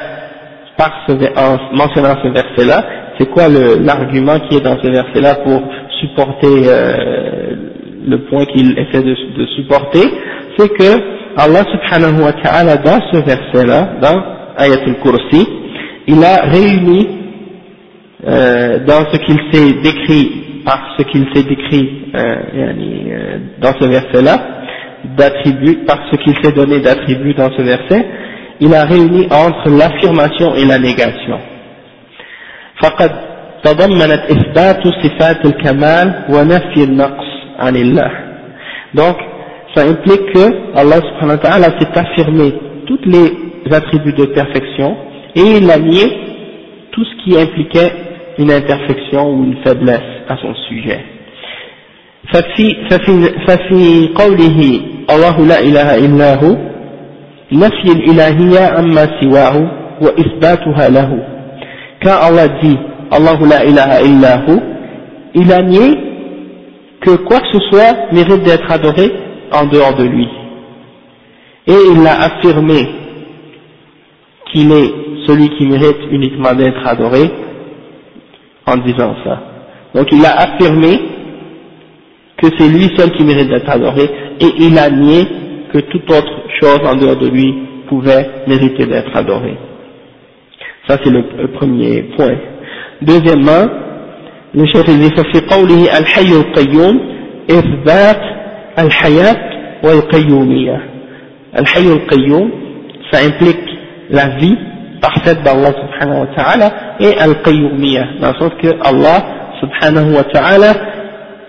par ce, en mentionnant ce verset-là c'est quoi l'argument qui est dans ce verset-là pour supporter euh, le point qu'il essaie de, supporter, c'est que Allah subhanahu wa ta'ala dans ce verset-là, dans Ayatul Kursi, il a réuni euh, dans ce qu'il s'est décrit, par ce qu'il s'est décrit euh, euh dans ce verset-là, d'attributs, par ce qu'il s'est donné d'attributs dans ce verset, il a réuni entre l'affirmation et la négation. فقد تضمنت إثبات صفات الكمال ونفي النقص عن الله donc ça implique que Allah subhanahu wa ta'ala s'est affirmé tous les attributs de perfection et il a nié tout ce qui impliquait une imperfection ou une faiblesse à son sujet ففي, ففي, ففي قوله الله لا إله إلا هو نفي الإلهية عما سواه وإثباتها له quand Allah dit Allahu la ilaha illahu, il a nié que quoi que ce soit mérite d'être adoré en dehors de lui. Et il a affirmé qu'il est celui qui mérite uniquement d'être adoré en disant ça. Donc il a affirmé que c'est lui seul qui mérite d'être adoré et il a nié que toute autre chose en dehors de lui pouvait mériter d'être adoré. Ça c'est le, premier point. Deuxièmement, le chef dit ففي قوله الحي القيوم إثبات الحياة والقيومية. الحي القيوم ça implique la vie parfaite d'Allah subhanahu wa ta'ala et al-qayyumiyya, dans le sens que Allah subhanahu wa ta'ala,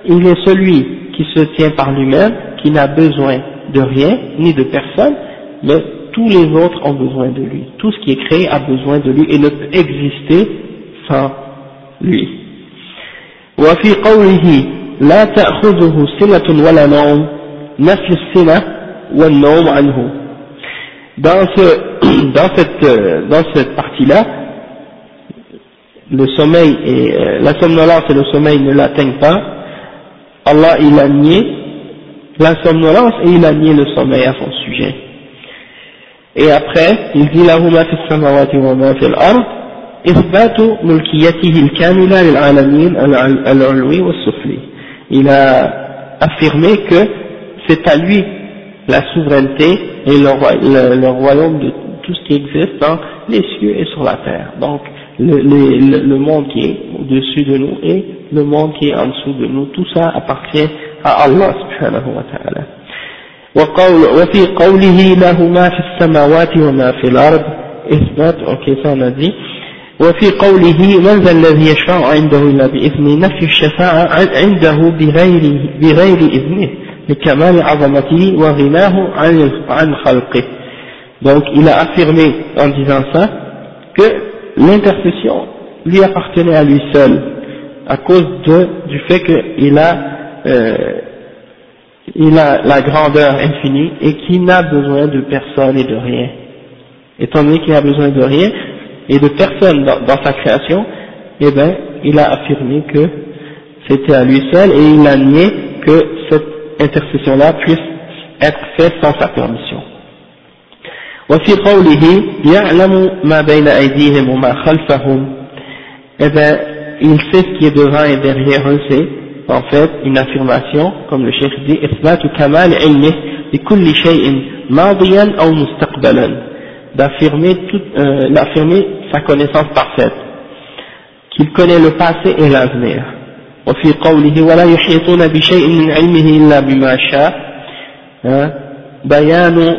il est celui qui se tient par lui-même, qui n'a besoin de rien, ni de personne, mais tous les autres ont besoin de lui. Tout ce qui est créé a besoin de lui et ne peut exister sans lui. وفي قوله لا تأخذه سنة ولا نوم نفي السنة والنوم عنه dans, ce, dans cette, euh, dans cette partie-là, le sommeil et euh, la somnolence et le sommeil ne l'atteignent pas. Allah il a nié la somnolence et il a nié le sommeil à son sujet. Et après, il dit lahuma fi samawati wa ma fi al-ard إثبات ملكيته الكاملة للعالمين العلوي والسفلي. Il a affirmé que c'est à lui la souveraineté et le, royaume de tout ce qui existe dans les cieux et sur la terre. Donc, le, le, monde qui est au-dessus de nous et le monde qui est en dessous de nous, tout ça appartient à Allah subhanahu wa ta'ala. وفي قوله له ما في السماوات وما في الأرض إثبات أوكي ça dit وفي قوله من ذا الذي يشفع عنده إلا بإذنه نفي الشفاعة عنده بغير, بغير إذنه donc il a affirmé en disant ça que l'intercession lui appartenait à lui seul à cause de, du fait qu'il a, euh, il a la grandeur infinie et qu'il n'a besoin de personne et de rien. Étant donné qu'il a besoin de rien et de personne dans, dans sa création, eh bien, il a affirmé que c'était à lui seul et il a nié que cette intercession-là puisse être faite sans sa permission. وفي قوله يعلم ما بين أيديهم وما خلفهم eh bien, il sait ce qui est devant et derrière eux, c'est en fait une affirmation, comme le cheikh dit, إثبات كمال علمه بكل شيء ماضيا أو مستقبلا d'affirmer euh, d'affirmer sa connaissance parfaite qu'il connaît le passé et l'avenir وفي قوله ولا يحيطون بشيء من علمه إلا بما شاء بيان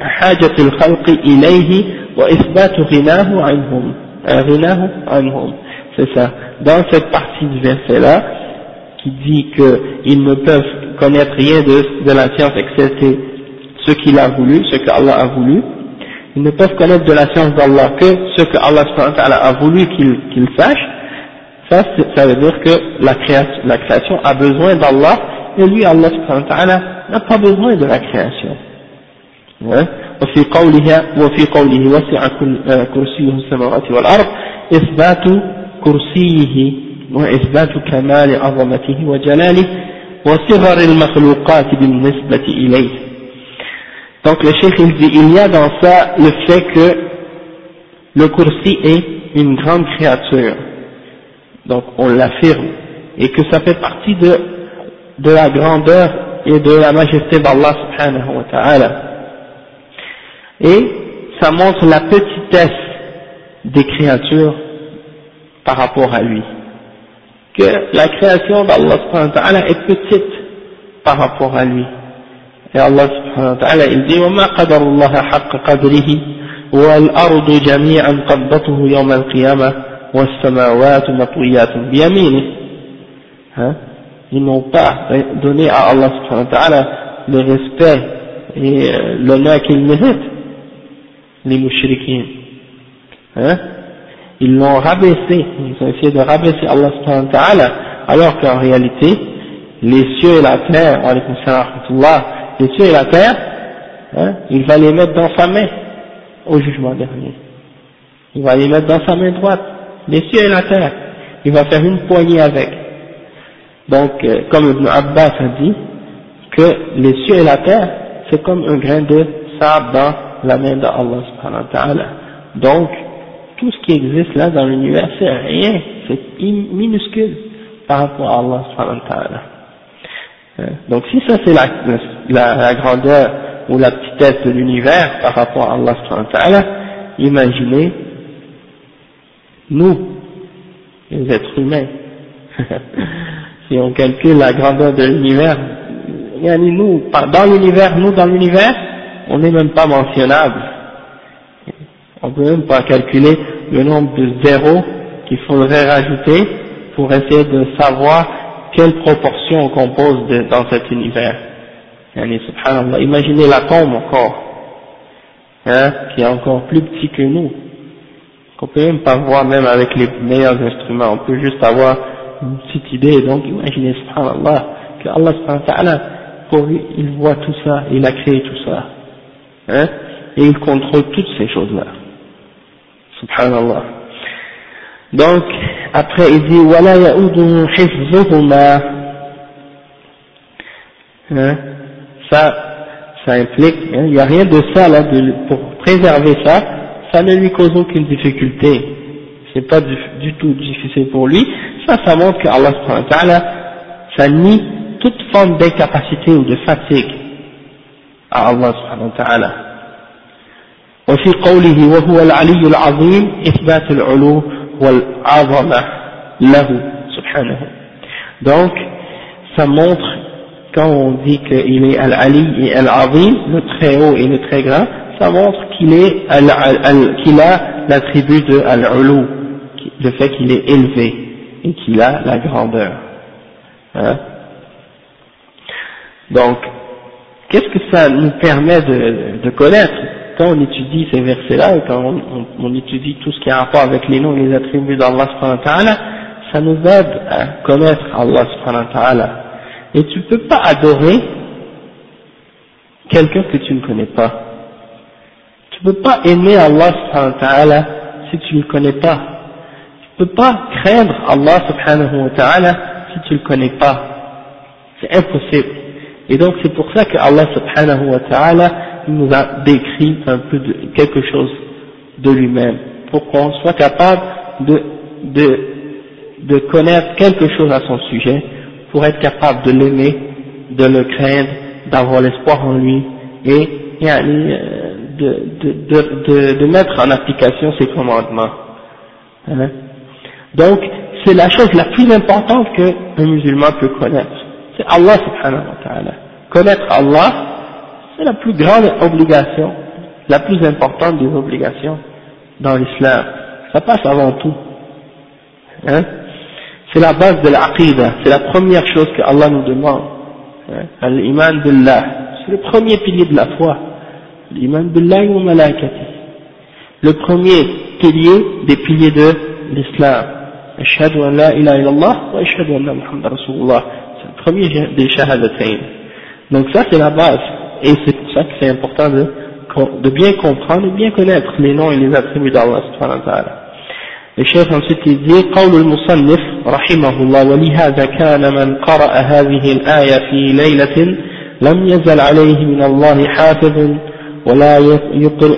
حاجة الخلق إليه وإثبات غناه عنهم غناه عنهم c'est ça dans cette partie du verset là qui dit qu'ils ne peuvent connaître rien de, de la science excepté ce qu'il a voulu, ce que Allah a voulu ils ne peuvent connaître de la science d'Allah que ce que Allah a voulu qu'ils qu sachent Ça, ça veut dire que la création, la création a besoin d'Allah, et lui, Allah n'a pas besoin de la création. Ouais. وفي قولها وفي قوله وسع كرسيه السماوات والأرض إثبات كرسيه وإثبات كمال عظمته وجلاله وصغر المخلوقات بالنسبة إليه Donc le cheikh il dit, il y a dans ça le fait que le kursi est une grande créature donc on l'affirme, et que ça fait partie de, de la grandeur et de la majesté d'Allah subhanahu wa ta'ala. Et ça montre la petitesse des créatures par rapport à lui. Que la création d'Allah subhanahu wa ta'ala est petite par rapport à lui. Et Allah subhanahu wa ta'ala il dit وَمَا قَدَرُ اللَّهَ حَقَّ قَدْرِهِ وَالْأَرْضُ جَمِيعًا قَبَّتُهُ يَوْمَ الْقِيَامَةِ hein? ils n'ont pas donné à Allah subhanahu wa ta'ala le respect et euh, l'honneur qu'il mérite les mouchriquins hein? Ils l'ont rabaissé ils ont essayé de rabaisser Allah subhanahu wa ta'ala alors qu'en réalité les cieux et la terre les cieux et la terre hein, il va les mettre dans sa main au jugement dernier il va les mettre dans sa main droite les cieux et la terre. Il va faire une poignée avec. Donc, euh, comme Ibn Abbas a dit, que les cieux et la terre, c'est comme un grain de sable dans la main d'Allah subhanahu wa ta'ala. Donc, tout ce qui existe là dans l'univers, c'est rien, c'est minuscule par rapport à Allah subhanahu wa ta'ala. Euh, donc si ça c'est la, grandeur ou la petitesse de l'univers par rapport à Allah subhanahu wa ta'ala, imaginez nous, les êtres humains, si on calcule la grandeur de l'univers, nous, dans l'univers, nous dans l'univers, on n'est même pas mentionnable. On peut même pas calculer le nombre de zéros qu'il faudrait rajouter pour essayer de savoir quelle proportion on compose dans cet univers. Imaginez l'atome encore, hein, qui est encore plus petit que nous, qu'on peut même pas voir même avec les meilleurs instruments, on peut juste avoir une petite idée, donc imaginez subhanallah, que Allah subhanahu pour lui, il voit tout ça, il a créé tout ça, hein, et il contrôle toutes ces choses-là. Subhanallah. Donc, après il dit, وَلَا يَؤُدُهُ حِفْظُهُمَا hein, ça, ça implique, hein, il n'y a rien de ça là, de, pour préserver ça, ça ne lui cause aucune difficulté, c'est pas du, du, tout difficile pour lui, ça, ça montre que Allah ça nie toute forme d'incapacité ou de fatigue à Allah subhanahu wa ta'ala. وفي قوله وهو العلي العظيم إثبات العلو والعظمة له سبحانه donc ça montre quand on dit qu'il est Al-Ali et Al-Azim, le très haut et le très grand, ça montre qu'il est qu'il a l'attribut de Al-Ulu, le fait qu'il est élevé et qu'il a la grandeur. Hein Donc, qu'est-ce que ça nous permet de, de connaître Quand on étudie ces versets-là et quand on, étudie tout ce qui a rapport avec les noms et les attributs d'Allah subhanahu wa ta'ala, ça nous aide à connaître Allah subhanahu wa ta'ala. Et tu peux pas adorer quelqu'un que tu ne connais pas. Tu peux pas aimer Allah subhanahu wa ta'ala si tu ne le connais pas. Tu peux pas craindre Allah subhanahu wa ta'ala si tu ne le connais pas. C'est impossible. Et donc c'est pour ça que Allah subhanahu wa ta'ala nous a décrit un peu de quelque chose de lui-même, pour qu'on soit capable de, de, de connaître quelque chose à son sujet, pour être capable de l'aimer, de le craindre, d'avoir l'espoir en lui, et euh, de, de, de, de, mettre en application ses commandements. Hein? Donc, c'est la chose la plus importante qu'un musulman peut connaître. C'est Allah subhanahu wa ta'ala. Connaître Allah, c'est la plus grande obligation, la plus importante des obligations dans l'islam. Ça passe avant tout. Hein? C'est la base de l'aqidah, c'est la première chose que Allah nous demande. Hein? L'iman billah, c'est le premier pilier de la foi. L'iman wa malaikati. Le premier pilier des piliers de l'islam. Ashhadu an la ilaha wa ashhadu anna Muhammad Rasulullah. C'est le premier des shahadatayn. Donc ça c'est la base. Et c'est pour ça que c'est important de, de bien comprendre et bien connaître les noms et les attributs d'Allah subhanahu wa ta'ala. الشيخ ensuite dit قول المصنف رحمه الله ولهذا كان من قرأ هذه الآية في ليلة لم يزل عليه من الله حافظ ولا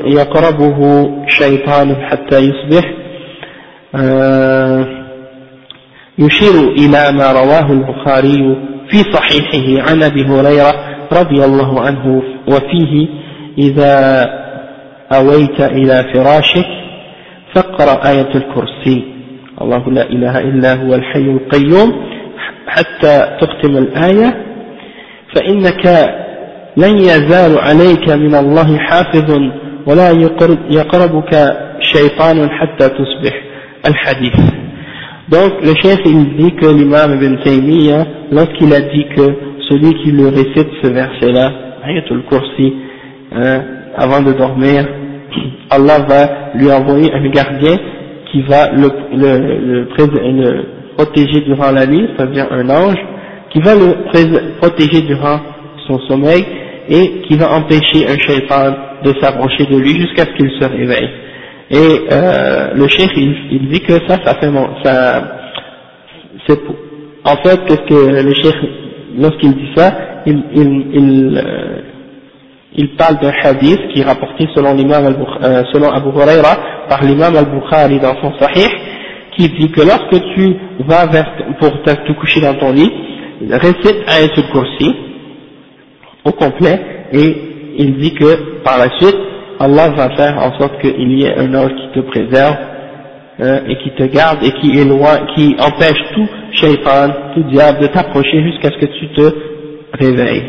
يقربه شيطان حتى يصبح آه، يشير إلى ما رواه البخاري في صحيحه عن أبي هريرة رضي الله عنه وفيه إذا أويت إلى فراشك فاقرأ آية الكرسي. الله لا إله إلا هو الحي القيوم. حتى تختم الآية فإنك لن يزال عليك من الله حافظ ولا يقربك شيطان حتى تصبح. الحديث. Donc le chef il dit que l'imam Ibn Taymiyyah, lorsqu'il a dit que celui qui le récite ce verset-là, Ayatul Kursi, hein, avant de dormir, Allah va lui envoyer un gardien qui va le, protéger durant la nuit, c'est-à-dire un ange, qui va le protéger durant son sommeil et qui va empêcher un shaitan de s'approcher de lui jusqu'à ce qu'il se réveille. Et euh, le chef il, il, dit que ça, ça fait mon, ça, c'est en fait qu'est-ce que le chef lorsqu'il dit ça, il, il, il, euh, il parle d'un hadith qui est rapporté selon l'imam euh, selon Abu Huraira par l'imam al-Bukhari dans son sahih qui dit que lorsque tu vas vers, pour te, coucher dans ton lit récite Ayatul Kursi au complet et il dit que par la suite Allah va faire en sorte qu'il y ait un ange qui te préserve hein, et qui te garde et qui éloigne, qui empêche tout shaitan, tout diable de t'approcher jusqu'à ce que tu te réveilles.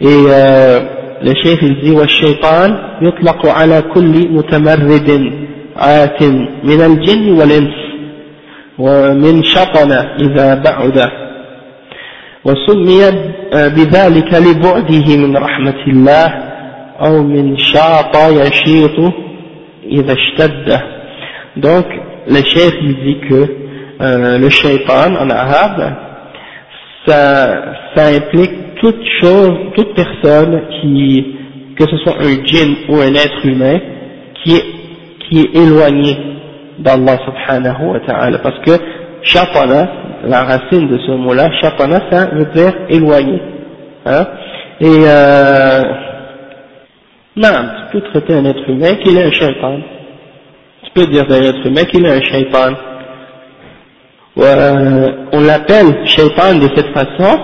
Et euh, le chef il dit والشيطان يطلق على كل متمرد آت من الجن والإنس ومن شطن إذا بعد وسمي بذلك لبعده من رحمة الله أو من شاط يشيط إذا اشتد donc le chef il dit que euh, le shaitan en arabe ça, ça implique toute chose, toute personne qui, que ce soit un djinn ou un être humain, qui est, qui est éloigné d'Allah subhanahu wa ta'ala. Parce que shatana, la racine de ce mot-là, shatana, ça veut dire éloigné. Hein? Et euh, non, tu peux traiter un être humain qu'il est un shaitan. Tu peux dire d'un être humain qu'il est un shaitan. Euh, on l'appelle shaitan de cette façon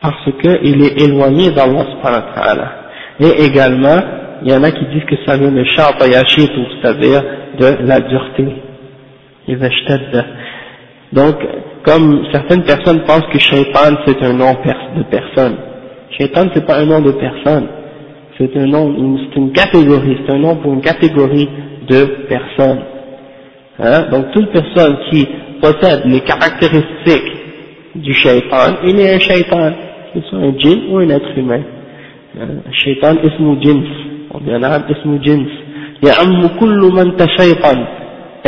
parce qu'il est éloigné d'Allah subhanahu wa. Et également, il y en a qui disent que ça vient de sha'tayashitu, c'est-à-dire de la dureté. Donc, comme certaines personnes pensent que shaitan c'est un nom de personne. Shaitan c'est pas un nom de personne C'est un nom, c'est une catégorie, c'est un nom pour une catégorie de personnes. Hein? Donc toute personne qui possède les caractéristiques du shaitan, il est un shaitan que ce soit un djinn ou un être humain. الشيطان اسمه جنس وبينعم اسمه جنس يعم كل من تشيطن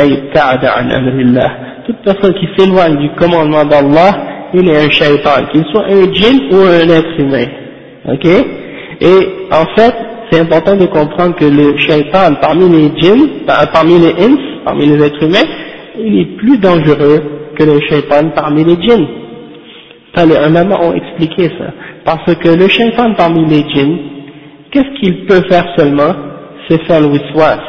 أي ابتعد عن أمر الله toute personne qui s'éloigne du commandement d'Allah il est un shaitan qu'il soit un djinn ou un être humain ok Et en fait c'est important de comprendre que le shaitan parmi les djinns parmi les ins parmi les êtres humains il est plus dangereux que le shaitan parmi les djinns les ulama ont expliqué ça. Parce que le shaitan parmi les djinns, qu'est-ce qu'il peut faire seulement? C'est faire le wiswas.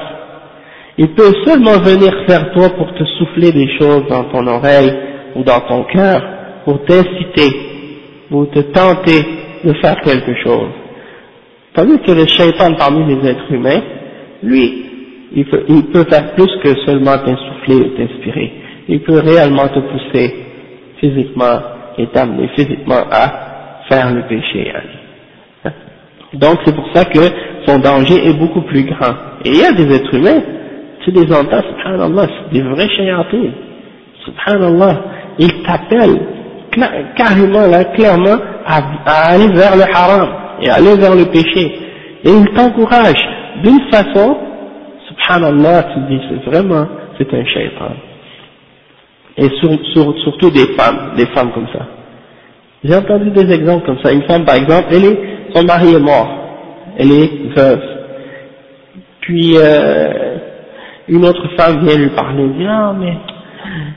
Il peut seulement venir faire toi pour te souffler des choses dans ton oreille ou dans ton cœur, pour t'inciter, pour te tenter de faire quelque chose. Tandis que le shaitan parmi les êtres humains, lui, il peut, faire plus que seulement t'insuffler ou t'inspirer. Il peut réellement te pousser physiquement, est amené physiquement à faire le péché. Donc c'est pour ça que son danger est beaucoup plus grand. Et il y a des êtres humains, tu les entends, subhanallah, c'est des vrais chayatines. Subhanallah, ils t'appellent carrément, là, clairement, à, aller vers le haram et aller vers le péché. Et ils t'encouragent d'une façon, subhanallah, tu dis, c'est vraiment, c'est un shaitan et surtout des femmes, des femmes comme ça. J'ai entendu des exemples comme ça. Une femme, par exemple, elle est, son mari est mort, elle est veuve. Puis euh, une autre femme vient lui parler, dit ah mais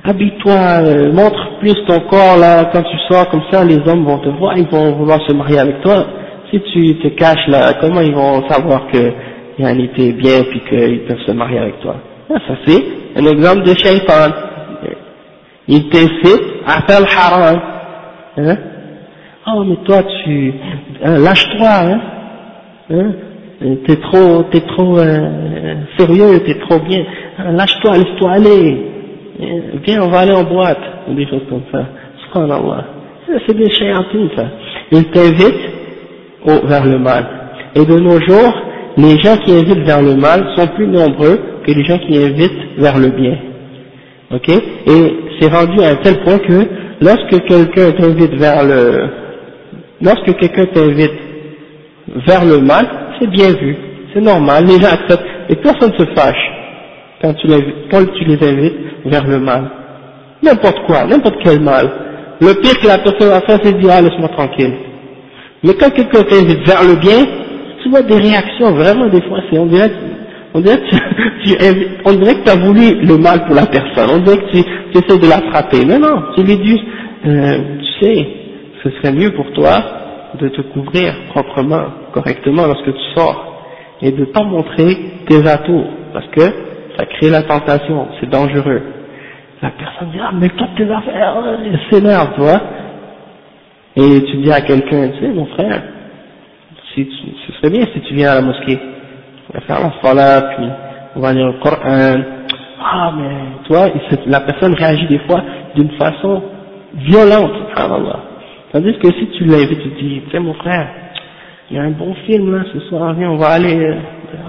habille-toi, euh, montre plus ton corps là, quand tu sors comme ça, les hommes vont te voir, ils vont vouloir se marier avec toi. Si tu te caches là, comment ils vont savoir que a été bien puis qu'ils peuvent se marier avec toi? Ah, Ça c'est un exemple de shaitan il t'incite à faire le haram. Hein? Oh, mais toi, tu, hein, lâche-toi, hein? hein? T'es trop, t'es trop euh, sérieux, t'es trop bien. Hein, lâche-toi, laisse-toi aller. Hein? Viens, on va aller en boîte. Ou des choses comme ça. C'est des chéantines, ça. Il t'invite vers le mal. Et de nos jours, les gens qui invitent vers le mal sont plus nombreux que les gens qui invitent vers le bien. Ok? Et c'est rendu à un tel point que lorsque quelqu'un t'invite vers le, lorsque quelqu'un t'invite vers le mal, c'est bien vu, c'est normal, les gens acceptent, et personne ne se fâche quand tu, les, quand tu les invites vers le mal. N'importe quoi, n'importe quel mal. Le pire que la personne va faire, c'est dire, ah, laisse-moi tranquille. Mais quand quelqu'un t'invite vers le bien, tu vois des réactions, vraiment, des fois, c'est, on dirait, on dirait que tu, as voulu le mal pour la personne, on dirait que tu, tu essaies de la frapper. Mais non, tu lui dis, euh, tu sais, ce serait mieux pour toi de te couvrir proprement, correctement lorsque tu sors, et de pas montrer tes atours, parce que ça crée la tentation, c'est dangereux. La personne dit, ah mais toi tes affaires, elle s'énerve, tu vois. Et tu dis à quelqu'un, tu sais mon frère, si tu, ce serait bien si tu viens à la mosquée, on va faire la salat, puis on va lire le Coran, ah mais toi, la personne réagit des fois d'une façon violente, subhanallah. Tandis que si tu l'invites, tu dis, tu sais mon frère, il y a un bon film là ce soir, viens, on va aller, euh,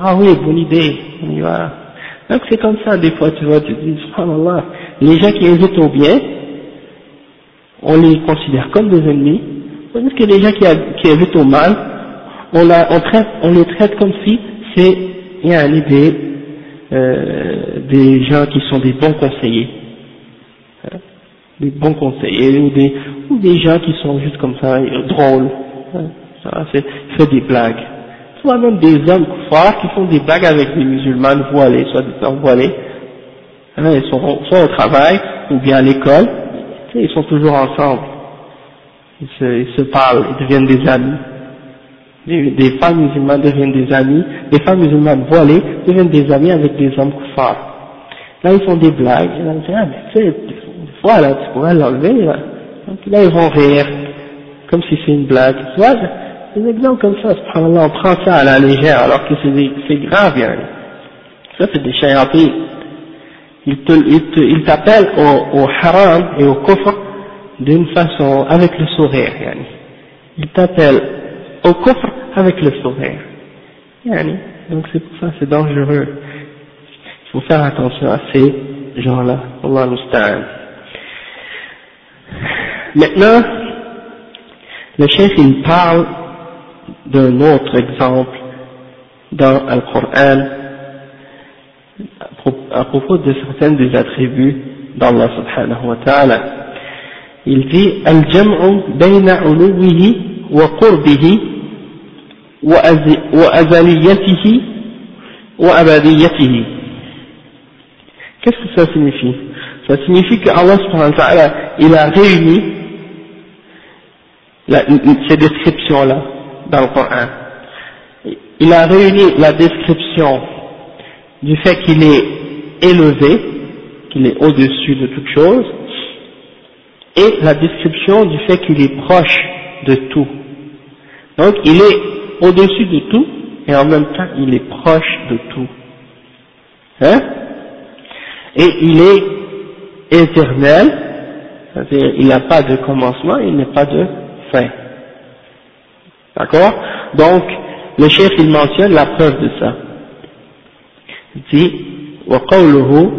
ah oui, bonne idée, on y va. Donc c'est comme ça, des fois, tu vois, tu dis, subhanallah, les gens qui invitent au bien, on les considère comme des ennemis, tandis que les gens qui, qui invitent au mal, on, les traite comme si c'est, idée, euh, des gens qui sont des bons conseillers. Hein, des bons conseillers, ou des, ou des gens qui sont juste comme ça, drôles. Hein, ça, des blagues. Soit même des hommes forts qui font des blagues avec des musulmans voilés, soit des hommes voilés. Hein, ils sont soit au travail, ou bien à l'école, ils sont toujours ensemble. Ils se, ils se parlent, ils deviennent des amis. Des, femmes musulmanes deviennent des amis, des femmes musulmanes voilées deviennent des amis avec des hommes forts. Là, ils font des blagues, là, ils disent, ah, mais tu sais, des fois, là, tu pourrais l'enlever, là. Donc là, ils vont rire, comme si c'est une blague. Tu vois, des exemples comme ça, on prend ça à la légère, alors que c'est grave, hein. Ça, c'est des chayatines. Ils t'appellent au, au haram et au kufr d'une façon, avec le sourire, yani. Ils t'appellent au coffre avec le sourire. Donc c'est pour ça c'est dangereux. Il faut faire attention à ces gens-là. Allah Maintenant, le chef il parle d'un autre exemple dans le Coran à propos de certains des attributs d'Allah subhanahu wa ta'ala. Il dit Al-jam'u bayna uluwihi wa qurbihi wa azaliyatihi wa abadiyatihi. Qu'est-ce que ça signifie? Ça signifie que Allah subhanahu wa ta'ala, il a réuni ces descriptions-là dans le Coran. Il a réuni la description du fait qu'il est élevé, qu'il est au-dessus de toute chose, et la description du fait qu'il est proche de tout. Donc il est au-dessus de tout et en même temps il est proche de tout. Hein? Et il est éternel, c'est-à-dire il n'a pas de commencement, il n'a pas de fin. D'accord? Donc, le chef il mentionne la preuve de ça. Il dit, وقوله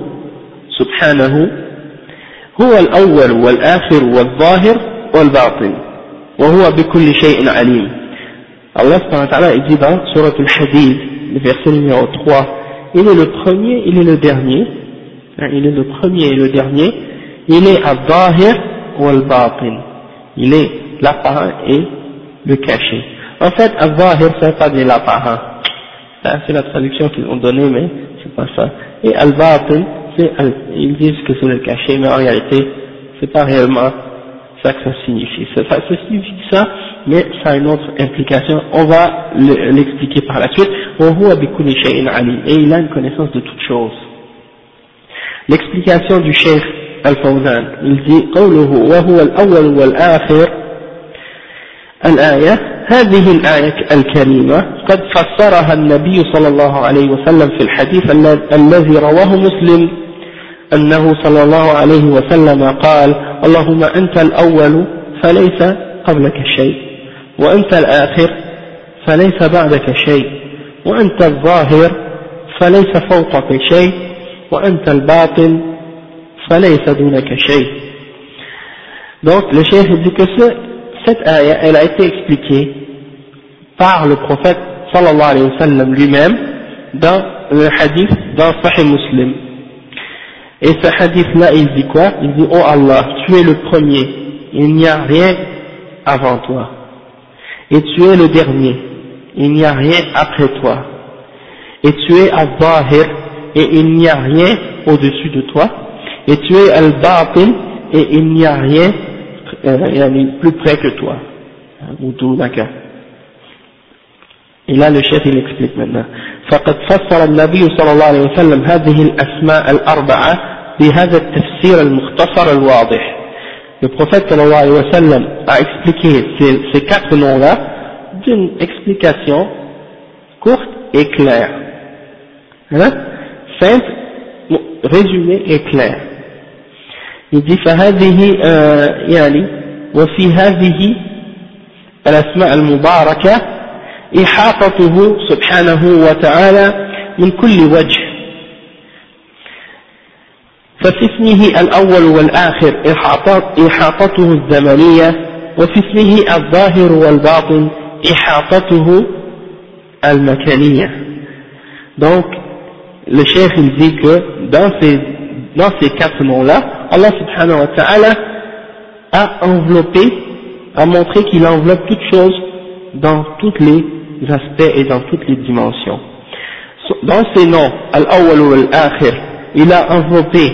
سبحانه هو الأول والآخر والظاهر والباطن وهو بكل شيء عليم Allah il dit dans Surat al-Hadid, le verset numéro 3, il est le premier, il est le dernier, hein, il est le premier et le dernier, il est al-Dahir ou al-Batin, il est l'apparent et le caché. En fait, al-Dahir, ça pas dire l'apparent, c'est la traduction qu'ils ont donnée, mais c'est pas ça. Et al-Batin, ils disent que c'est le caché, mais en réalité, c'est pas réellement ça que ça signifie. Ça, ça signifie ça, mais ça a une autre implication. On va l'expliquer par la suite. Et il a une connaissance de toutes choses. L'explication du cheikh Al-Fawzan, il dit قوله وهو الأول والآخر الآية هذه الآية الكريمة قد فسرها النبي صلى الله عليه وسلم في الحديث الذي رواه مسلم أنه صلى الله عليه وسلم قال اللهم أنت الأول فليس قبلك شيء وأنت الآخر فليس بعدك شيء وأنت الظاهر فليس فوقك شيء وأنت الباطن فليس دونك شيء. Donc le chef dit que ce, cette ayah, elle a été expliquée par le prophète sallallahu alayhi wa sallam lui-même dans le hadith dans Sahih Muslim. Et ce hadith-là, il dit quoi? Il dit, oh Allah, tu es le premier, il n'y a rien avant toi. Et tu es le dernier, il n'y a rien après toi. Et tu es al-Zahir, et il n'y a rien au-dessus de toi. Et tu es al-Batin, et il n'y a rien euh, plus près que toi. Ou tout. Et là, le chef, il explique maintenant. فقد فسر النبي صلى الله عليه وسلم هذه الأسماء الأربعة بهذا التفسير المختصر الواضح le prophète sallallahu alayhi wa sallam a expliqué ces, ces quatre noms-là d'une explication courte et claire. Hein? Simple résumé et clair. Il dit فهذه يعني وفي هذه الأسماء المباركة إحاطته سبحانه وتعالى من كل وجه ففي اسمه الأول والآخر إحاطته الزمنية وفي اسمه الظاهر والباطن إحاطته المكانية donc le chef il dit que dans ces, dans ces quatre noms-là Allah subhanahu wa ta'ala a enveloppé a montré qu'il enveloppe toutes choses dans tous les aspects et dans toutes les dimensions. Dans ces noms al-awwal ou al-akhir il a enveloppé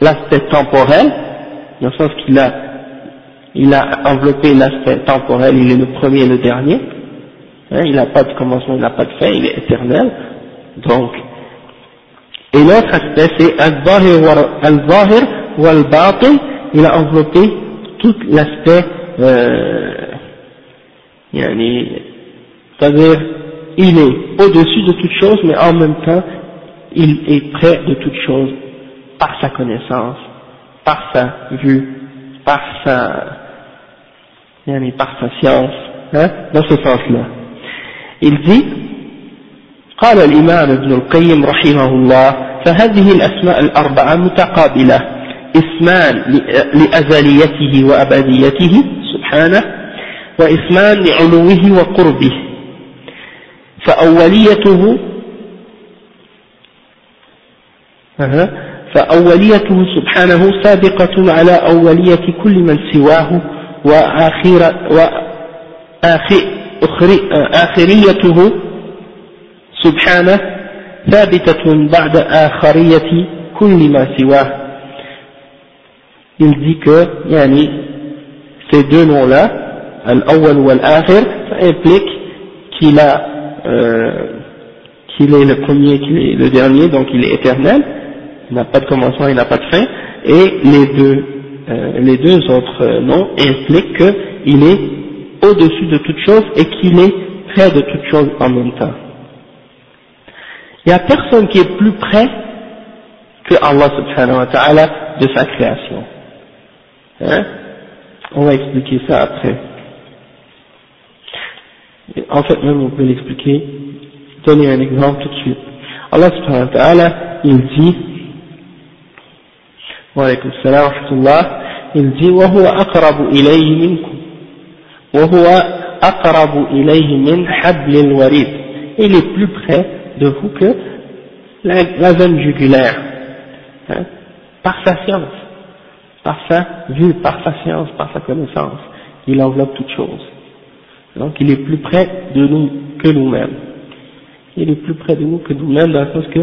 l'aspect temporel dans le sens qu'il a il a enveloppé l'aspect temporel, il est le premier et le dernier, hein, il n'a pas de commencement, il n'a pas de fin, il est éternel, donc, et l'autre aspect c'est al-zahir wal-batin, il a enveloppé tout l'aspect, euh, c'est-à-dire, il est au-dessus de toute chose, mais en même temps, il est près de toute chose par sa connaissance, par sa vue, par sa, يعني par sa science, hein, dans ce sens-là. Il dit, قال الإمام ابن القيم رحمه الله فهذه الأسماء الأربعة متقابلة اسمان لأزليته وأبديته سبحانه واسمان لعلوه وقربه فأوليته فأوليته سبحانه سابقة على أولية كل من سواه وآخريته سبحانه ثابتة بعد آخرية كل ما سواه. Il dit que yani, ces deux noms-là, Al-Awwal euh, qu'il est le premier, qu'il est le dernier, donc il est éternel, il n'a pas de commencement, il n'a pas de fin, et les deux euh, les deux autres euh, noms impliquent qu'il est au-dessus de toute chose et qu'il est près de toute chose en même temps. Il n'y a personne qui est plus près que Allah subhanahu wa ta'ala de sa création. Hein? On va expliquer ça après. En fait, même vous pouvez l'expliquer. Donner un exemple tout de suite. Allah subhanahu wa ta'ala, il dit, wa alaykum salam wa rahmatullah, il dit, wa huwa aqrabu ilayhi minkum. Wa huwa aqrabu ilayhi min hablil warid. Il est plus près de vous que la, la veine jugulaire. Hein, par sa science. Par sa vue, par sa science, par sa connaissance. Il enveloppe toute chose donc il est plus près de nous que nous-mêmes il est plus près de nous que nous-mêmes dans le sens que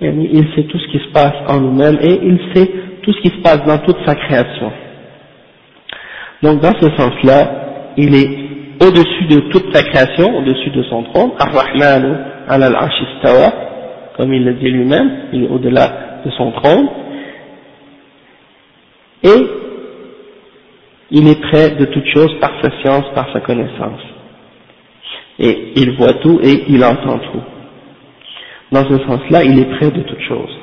il sait tout ce qui se passe en nous-mêmes et il sait tout ce qui se passe dans toute sa création. Donc dans ce sens-là, il est au-dessus de toute sa création, au-dessus de son trône, Ar-Rahmanu al istawa comme il le dit lui-même, il est au-delà de son trône, et il est près de toute chose par sa science, par sa connaissance Et il voit tout et il entend tout. Dans ce sens-là, il est près de toute chose.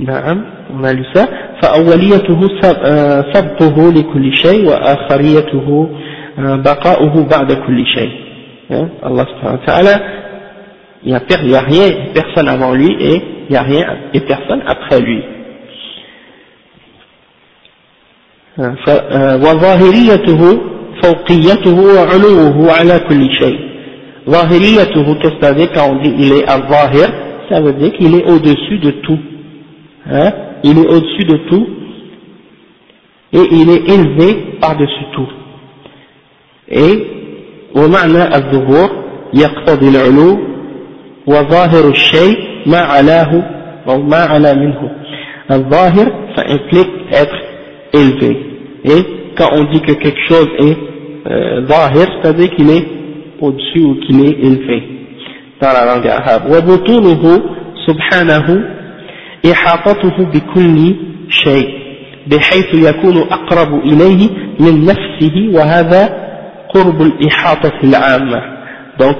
نعم on a lu ça فأوليته سبقه لكل شيء وآخريته بقاؤه بعد كل شيء Allah subhanahu wa ta'ala il n'y a, a rien, personne avant lui et il n'y a rien et personne après lui وظاهريته فوقيته وعلوه على كل شيء ظاهريته qu'est-ce que ça veut dire quand on dit il est al-zahir ça veut dire qu'il est au-dessus de tout. Hein il est au-dessus de tout et il est élevé par-dessus tout. Et ومعنى الظهور يقتضي العلو وظاهر الشيء ما علاه أو ما على منه الظاهر ça implique être élevé et quand on dit que quelque chose est euh, zahir c'est-à-dire qu'il est au-dessus ou qu'il est élevé dans la langue arabe وبطونه سبحانه إحاطته بكل شيء بحيث يكون أقرب إليه من نفسه وهذا قرب الإحاطة العامة donc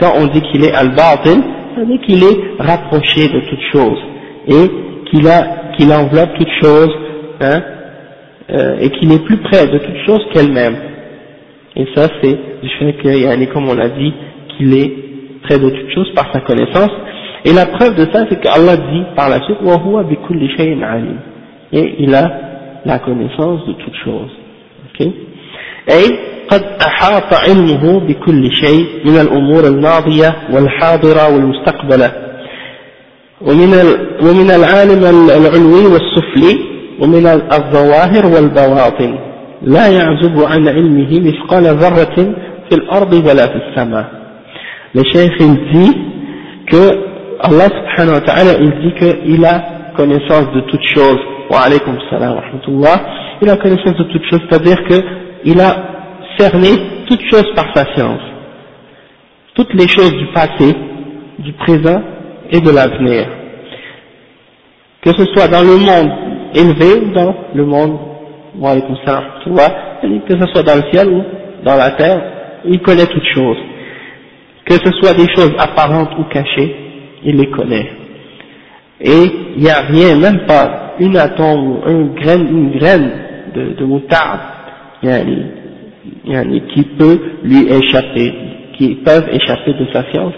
quand on dit qu'il est al-batil c'est-à-dire qu'il est rapproché de toute chose et qu'il a qu'il enveloppe toute chose hein, euh, et qu'il est plus près de toute chose qu'elle-même. Et ça c'est du fait qu'il comme on l'a dit, qu'il est près de toute chose par sa connaissance. Et la preuve de ça, c'est qu'Allah dit par la suite, et il a la connaissance de toute chose. Okay? أي قد أحاط علمه بكل شيء من الأمور الماضية والحاضرة والمستقبلة ومن ومن العالم العلوي والسفلي ومن الظواهر والبواطن لا يعزب عن علمه مثقال ذرة في الأرض ولا في السماء le cheikh il dit que Allah subhanahu wa ta'ala il dit qu'il a connaissance de toutes choses wa alaykum salam wa rahmatullah il a connaissance de toutes choses c'est à dire qu'il a cerné toutes choses par sa science toutes les choses du passé du présent et de l'avenir que ce soit dans le monde élevé ou dans le monde que ce soit dans le ciel ou dans la terre, il connaît toutes choses. Que ce soit des choses apparentes ou cachées, il les connaît. Et il n'y a rien, même pas une atome ou une graine, une graine de, de moutarde qui peut lui échapper, qui peuvent échapper de sa science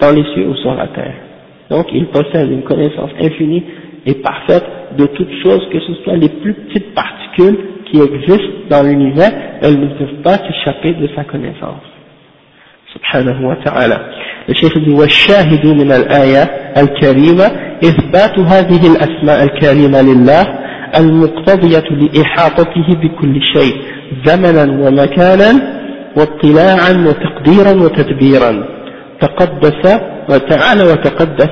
dans les cieux ou sur la terre. Donc il possède une connaissance infinie et parfaite de toutes choses, que ce soit les plus petites particules qui existent dans l'univers, elles ne peuvent pas s'échapper de sa connaissance. سبحانه وتعالى. الشيخ يقول والشاهد من الآية الكريمة إثبات هذه الأسماء الكريمة لله المقتضية لإحاطته بكل شيء زمنا ومكانا واطلاعا وتقديرا وتدبيرا. تقدس وتعالى وتقدس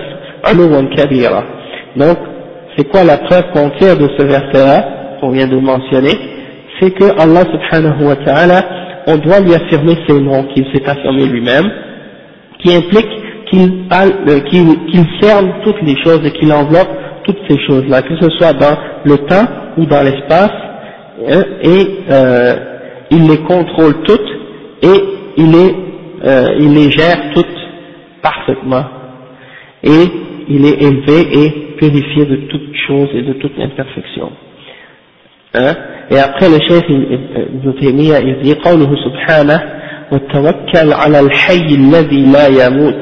علوا كبيرا donc c'est quoi la preuve qu'on tire de ce verset-là, qu'on vient de mentionner C'est que Allah subhanahu wa ta'ala, on doit lui affirmer ses noms qu'il s'est affirmé lui-même, qui implique qu'il euh, qu'il cerne toutes les choses et qu'il enveloppe toutes ces choses-là, que ce soit dans le temps ou dans l'espace, hein, et euh, il les contrôle toutes et il les, euh, il les gère toutes parfaitement. Et il est élevé et purifié de toute chose et de toute imperfection. Hein? Et après le chef Ibn Taymiyyah, il dit قوله سبحانه وتوكل على الحي الذي لا يموت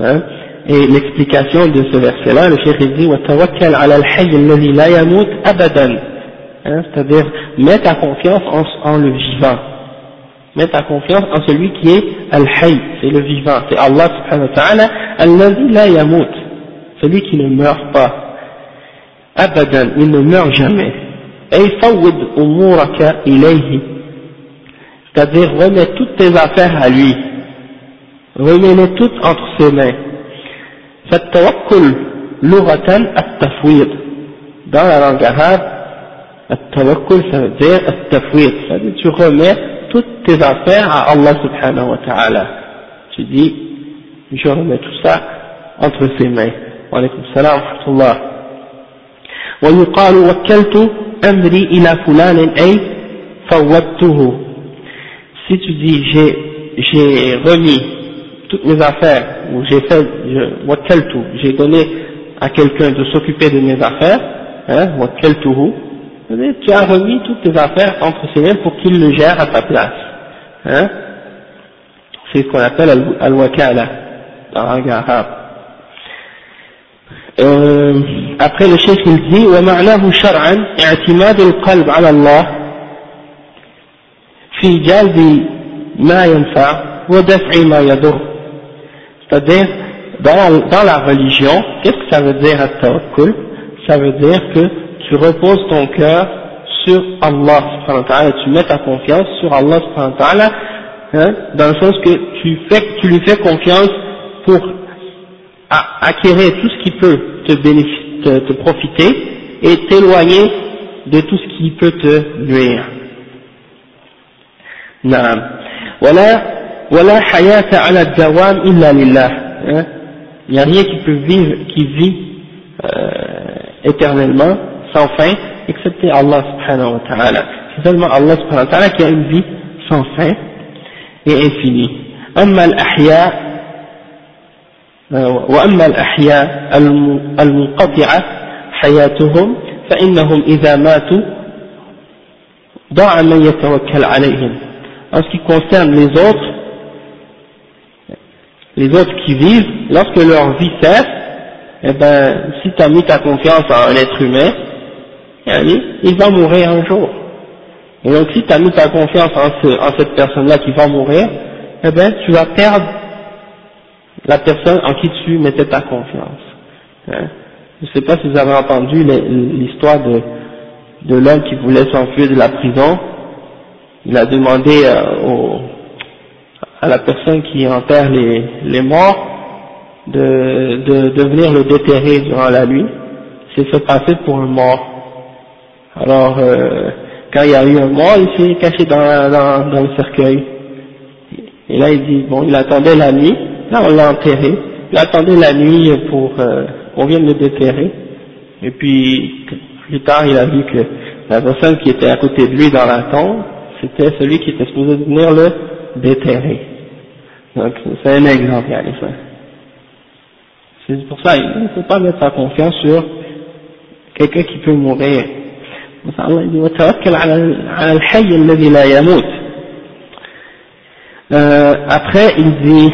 hein? Et l'explication de ce verset-là, le chef il dit وتوكل على الحي الذي لا يموت أبدا hein? C'est-à-dire, mets ta confiance en, en le vivant. Mets ta confiance en celui qui est Al-Hayy, c'est le vivant, c'est Allah subhanahu wa ta'ala, الذي لا يموت celui qui ne meurt pas, abadan, il ne meurt jamais. C'est-à-dire remets toutes tes affaires à lui, remets-les toutes entre ses mains. فالتوكل لغة التفويض dans la langue arabe التوكل ça veut dire التفويض c'est-à-dire tu remets toutes tes affaires à Allah subhanahu wa ta'ala tu dis je remets tout ça entre ses mains وعليكم السلام ورحمة الله ويقال وكلت أمري إلى فلان أي فوضته si tu dis j'ai remis toutes mes affaires ou j'ai fait wakaltu j'ai donné à quelqu'un de s'occuper de mes affaires hein wakaltuhu tu as remis toutes tes affaires entre ses mains pour qu'il le gère à ta place hein c'est ce qu'on appelle al-wakala dans la langue arabe Euh, après le chef il dit ومعناه شرعا اعتماد القلب على الله في جلب ما ينفع ودفع ما يضر c'est-à-dire dans, dans la religion qu'est-ce que ça veut dire à tawakkul ça veut dire que tu reposes ton cœur sur Allah subhanahu wa ta'ala tu mets ta confiance sur Allah subhanahu wa ta'ala hein, dans le sens que tu, fais, tu lui fais confiance pour à acquérir tout ce qui peut te, te, te profiter et t'éloigner de tout ce qui peut te nuire. نعم ولا ولا حياة على الدوام إلا لله hein? il n'y a rien qui peut vivre qui vit euh, éternellement sans fin excepté Allah subhanahu wa ta'ala c'est seulement Allah subhanahu wa ta'ala qui a une vie sans fin et infinie أما الأحياء وأما الأحياء المنقطعة حياتهم فإنهم إذا ماتوا ضاع من يتوكل عليهم en ce qui concerne les autres les autres qui vivent lorsque leur vie cesse eh ben si tu as mis ta confiance en un être humain il va mourir un jour et donc si tu as mis ta confiance en, ce, en cette personne là qui va mourir eh ben tu vas perdre la personne en qui tu mettais ta confiance. Hein. Je ne sais pas si vous avez entendu l'histoire de, de l'homme qui voulait s'enfuir de la prison. Il a demandé euh, à la personne qui enterre les, les morts de, de, venir le déterrer durant la nuit. C'est fait passer pour un mort. Alors, euh, quand il y a eu un mort, il s'est caché dans, dans, dans le cercueil. Et là, il dit, bon, il attendait la nuit, Là, on l'a enterré. Il attendait la nuit pour euh, qu'on vienne le déterrer. Et puis, plus tard, il a vu que la personne qui était à côté de lui dans la tombe, c'était celui qui était supposé venir le déterrer. Donc, c'est un exemple, C'est pour ça, il ne faut pas mettre sa confiance sur quelqu'un qui peut mourir. Euh, après, il dit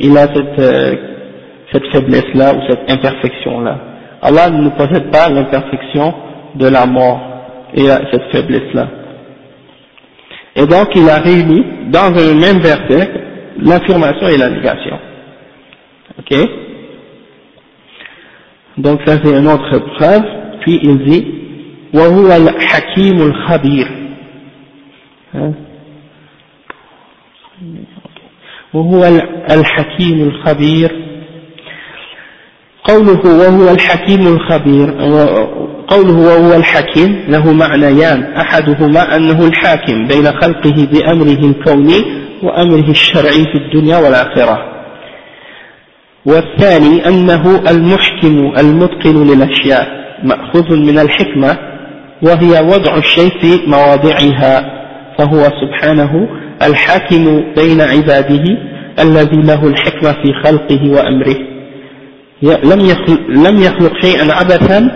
il a cette, euh, cette faiblesse-là ou cette imperfection-là. Allah ne possède pas l'imperfection de la mort et cette faiblesse-là. Et donc il a réuni dans un même verset l'affirmation et la négation. Ok Donc ça c'est une autre preuve. Puis il dit وهو الحكيم الخبير وهو الحكيم الخبير. قوله وهو الحكيم الخبير قوله وهو الحكيم له معنيان. أحدهما أنه الحاكم بين خلقه بأمره الكوني وأمره الشرعي في الدنيا والآخرة. والثاني أنه المحكم المتقن للأشياء مأخوذ من الحكمة وهي وضع الشيء في مواضعها فهو سبحانه الحاكم بين عباده الذي له الحكمة في خلقه وأمره لم يخلق, شيئا عبثا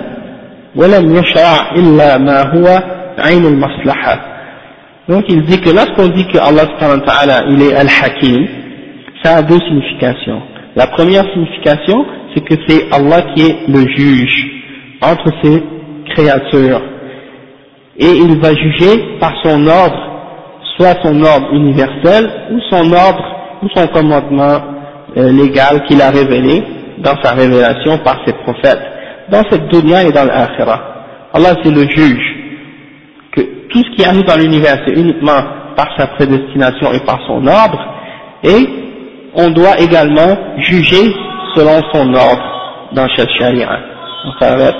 ولم يشرع إلا ما هو عين المصلحة Donc il dit que lorsqu'on dit que Allah il est Al-Hakim, ça a deux significations. La première signification, c'est que c'est Allah qui est le juge entre ses créatures. Et il va juger par son ordre soit son ordre universel ou son ordre ou son commandement euh, légal qu'il a révélé dans sa révélation par ses prophètes, dans cette dunya et dans l'akhirah. Allah c'est le juge, que tout ce qui arrive dans l'univers c'est uniquement par sa prédestination et par son ordre, et on doit également juger selon son ordre dans cette charia. On s'arrête.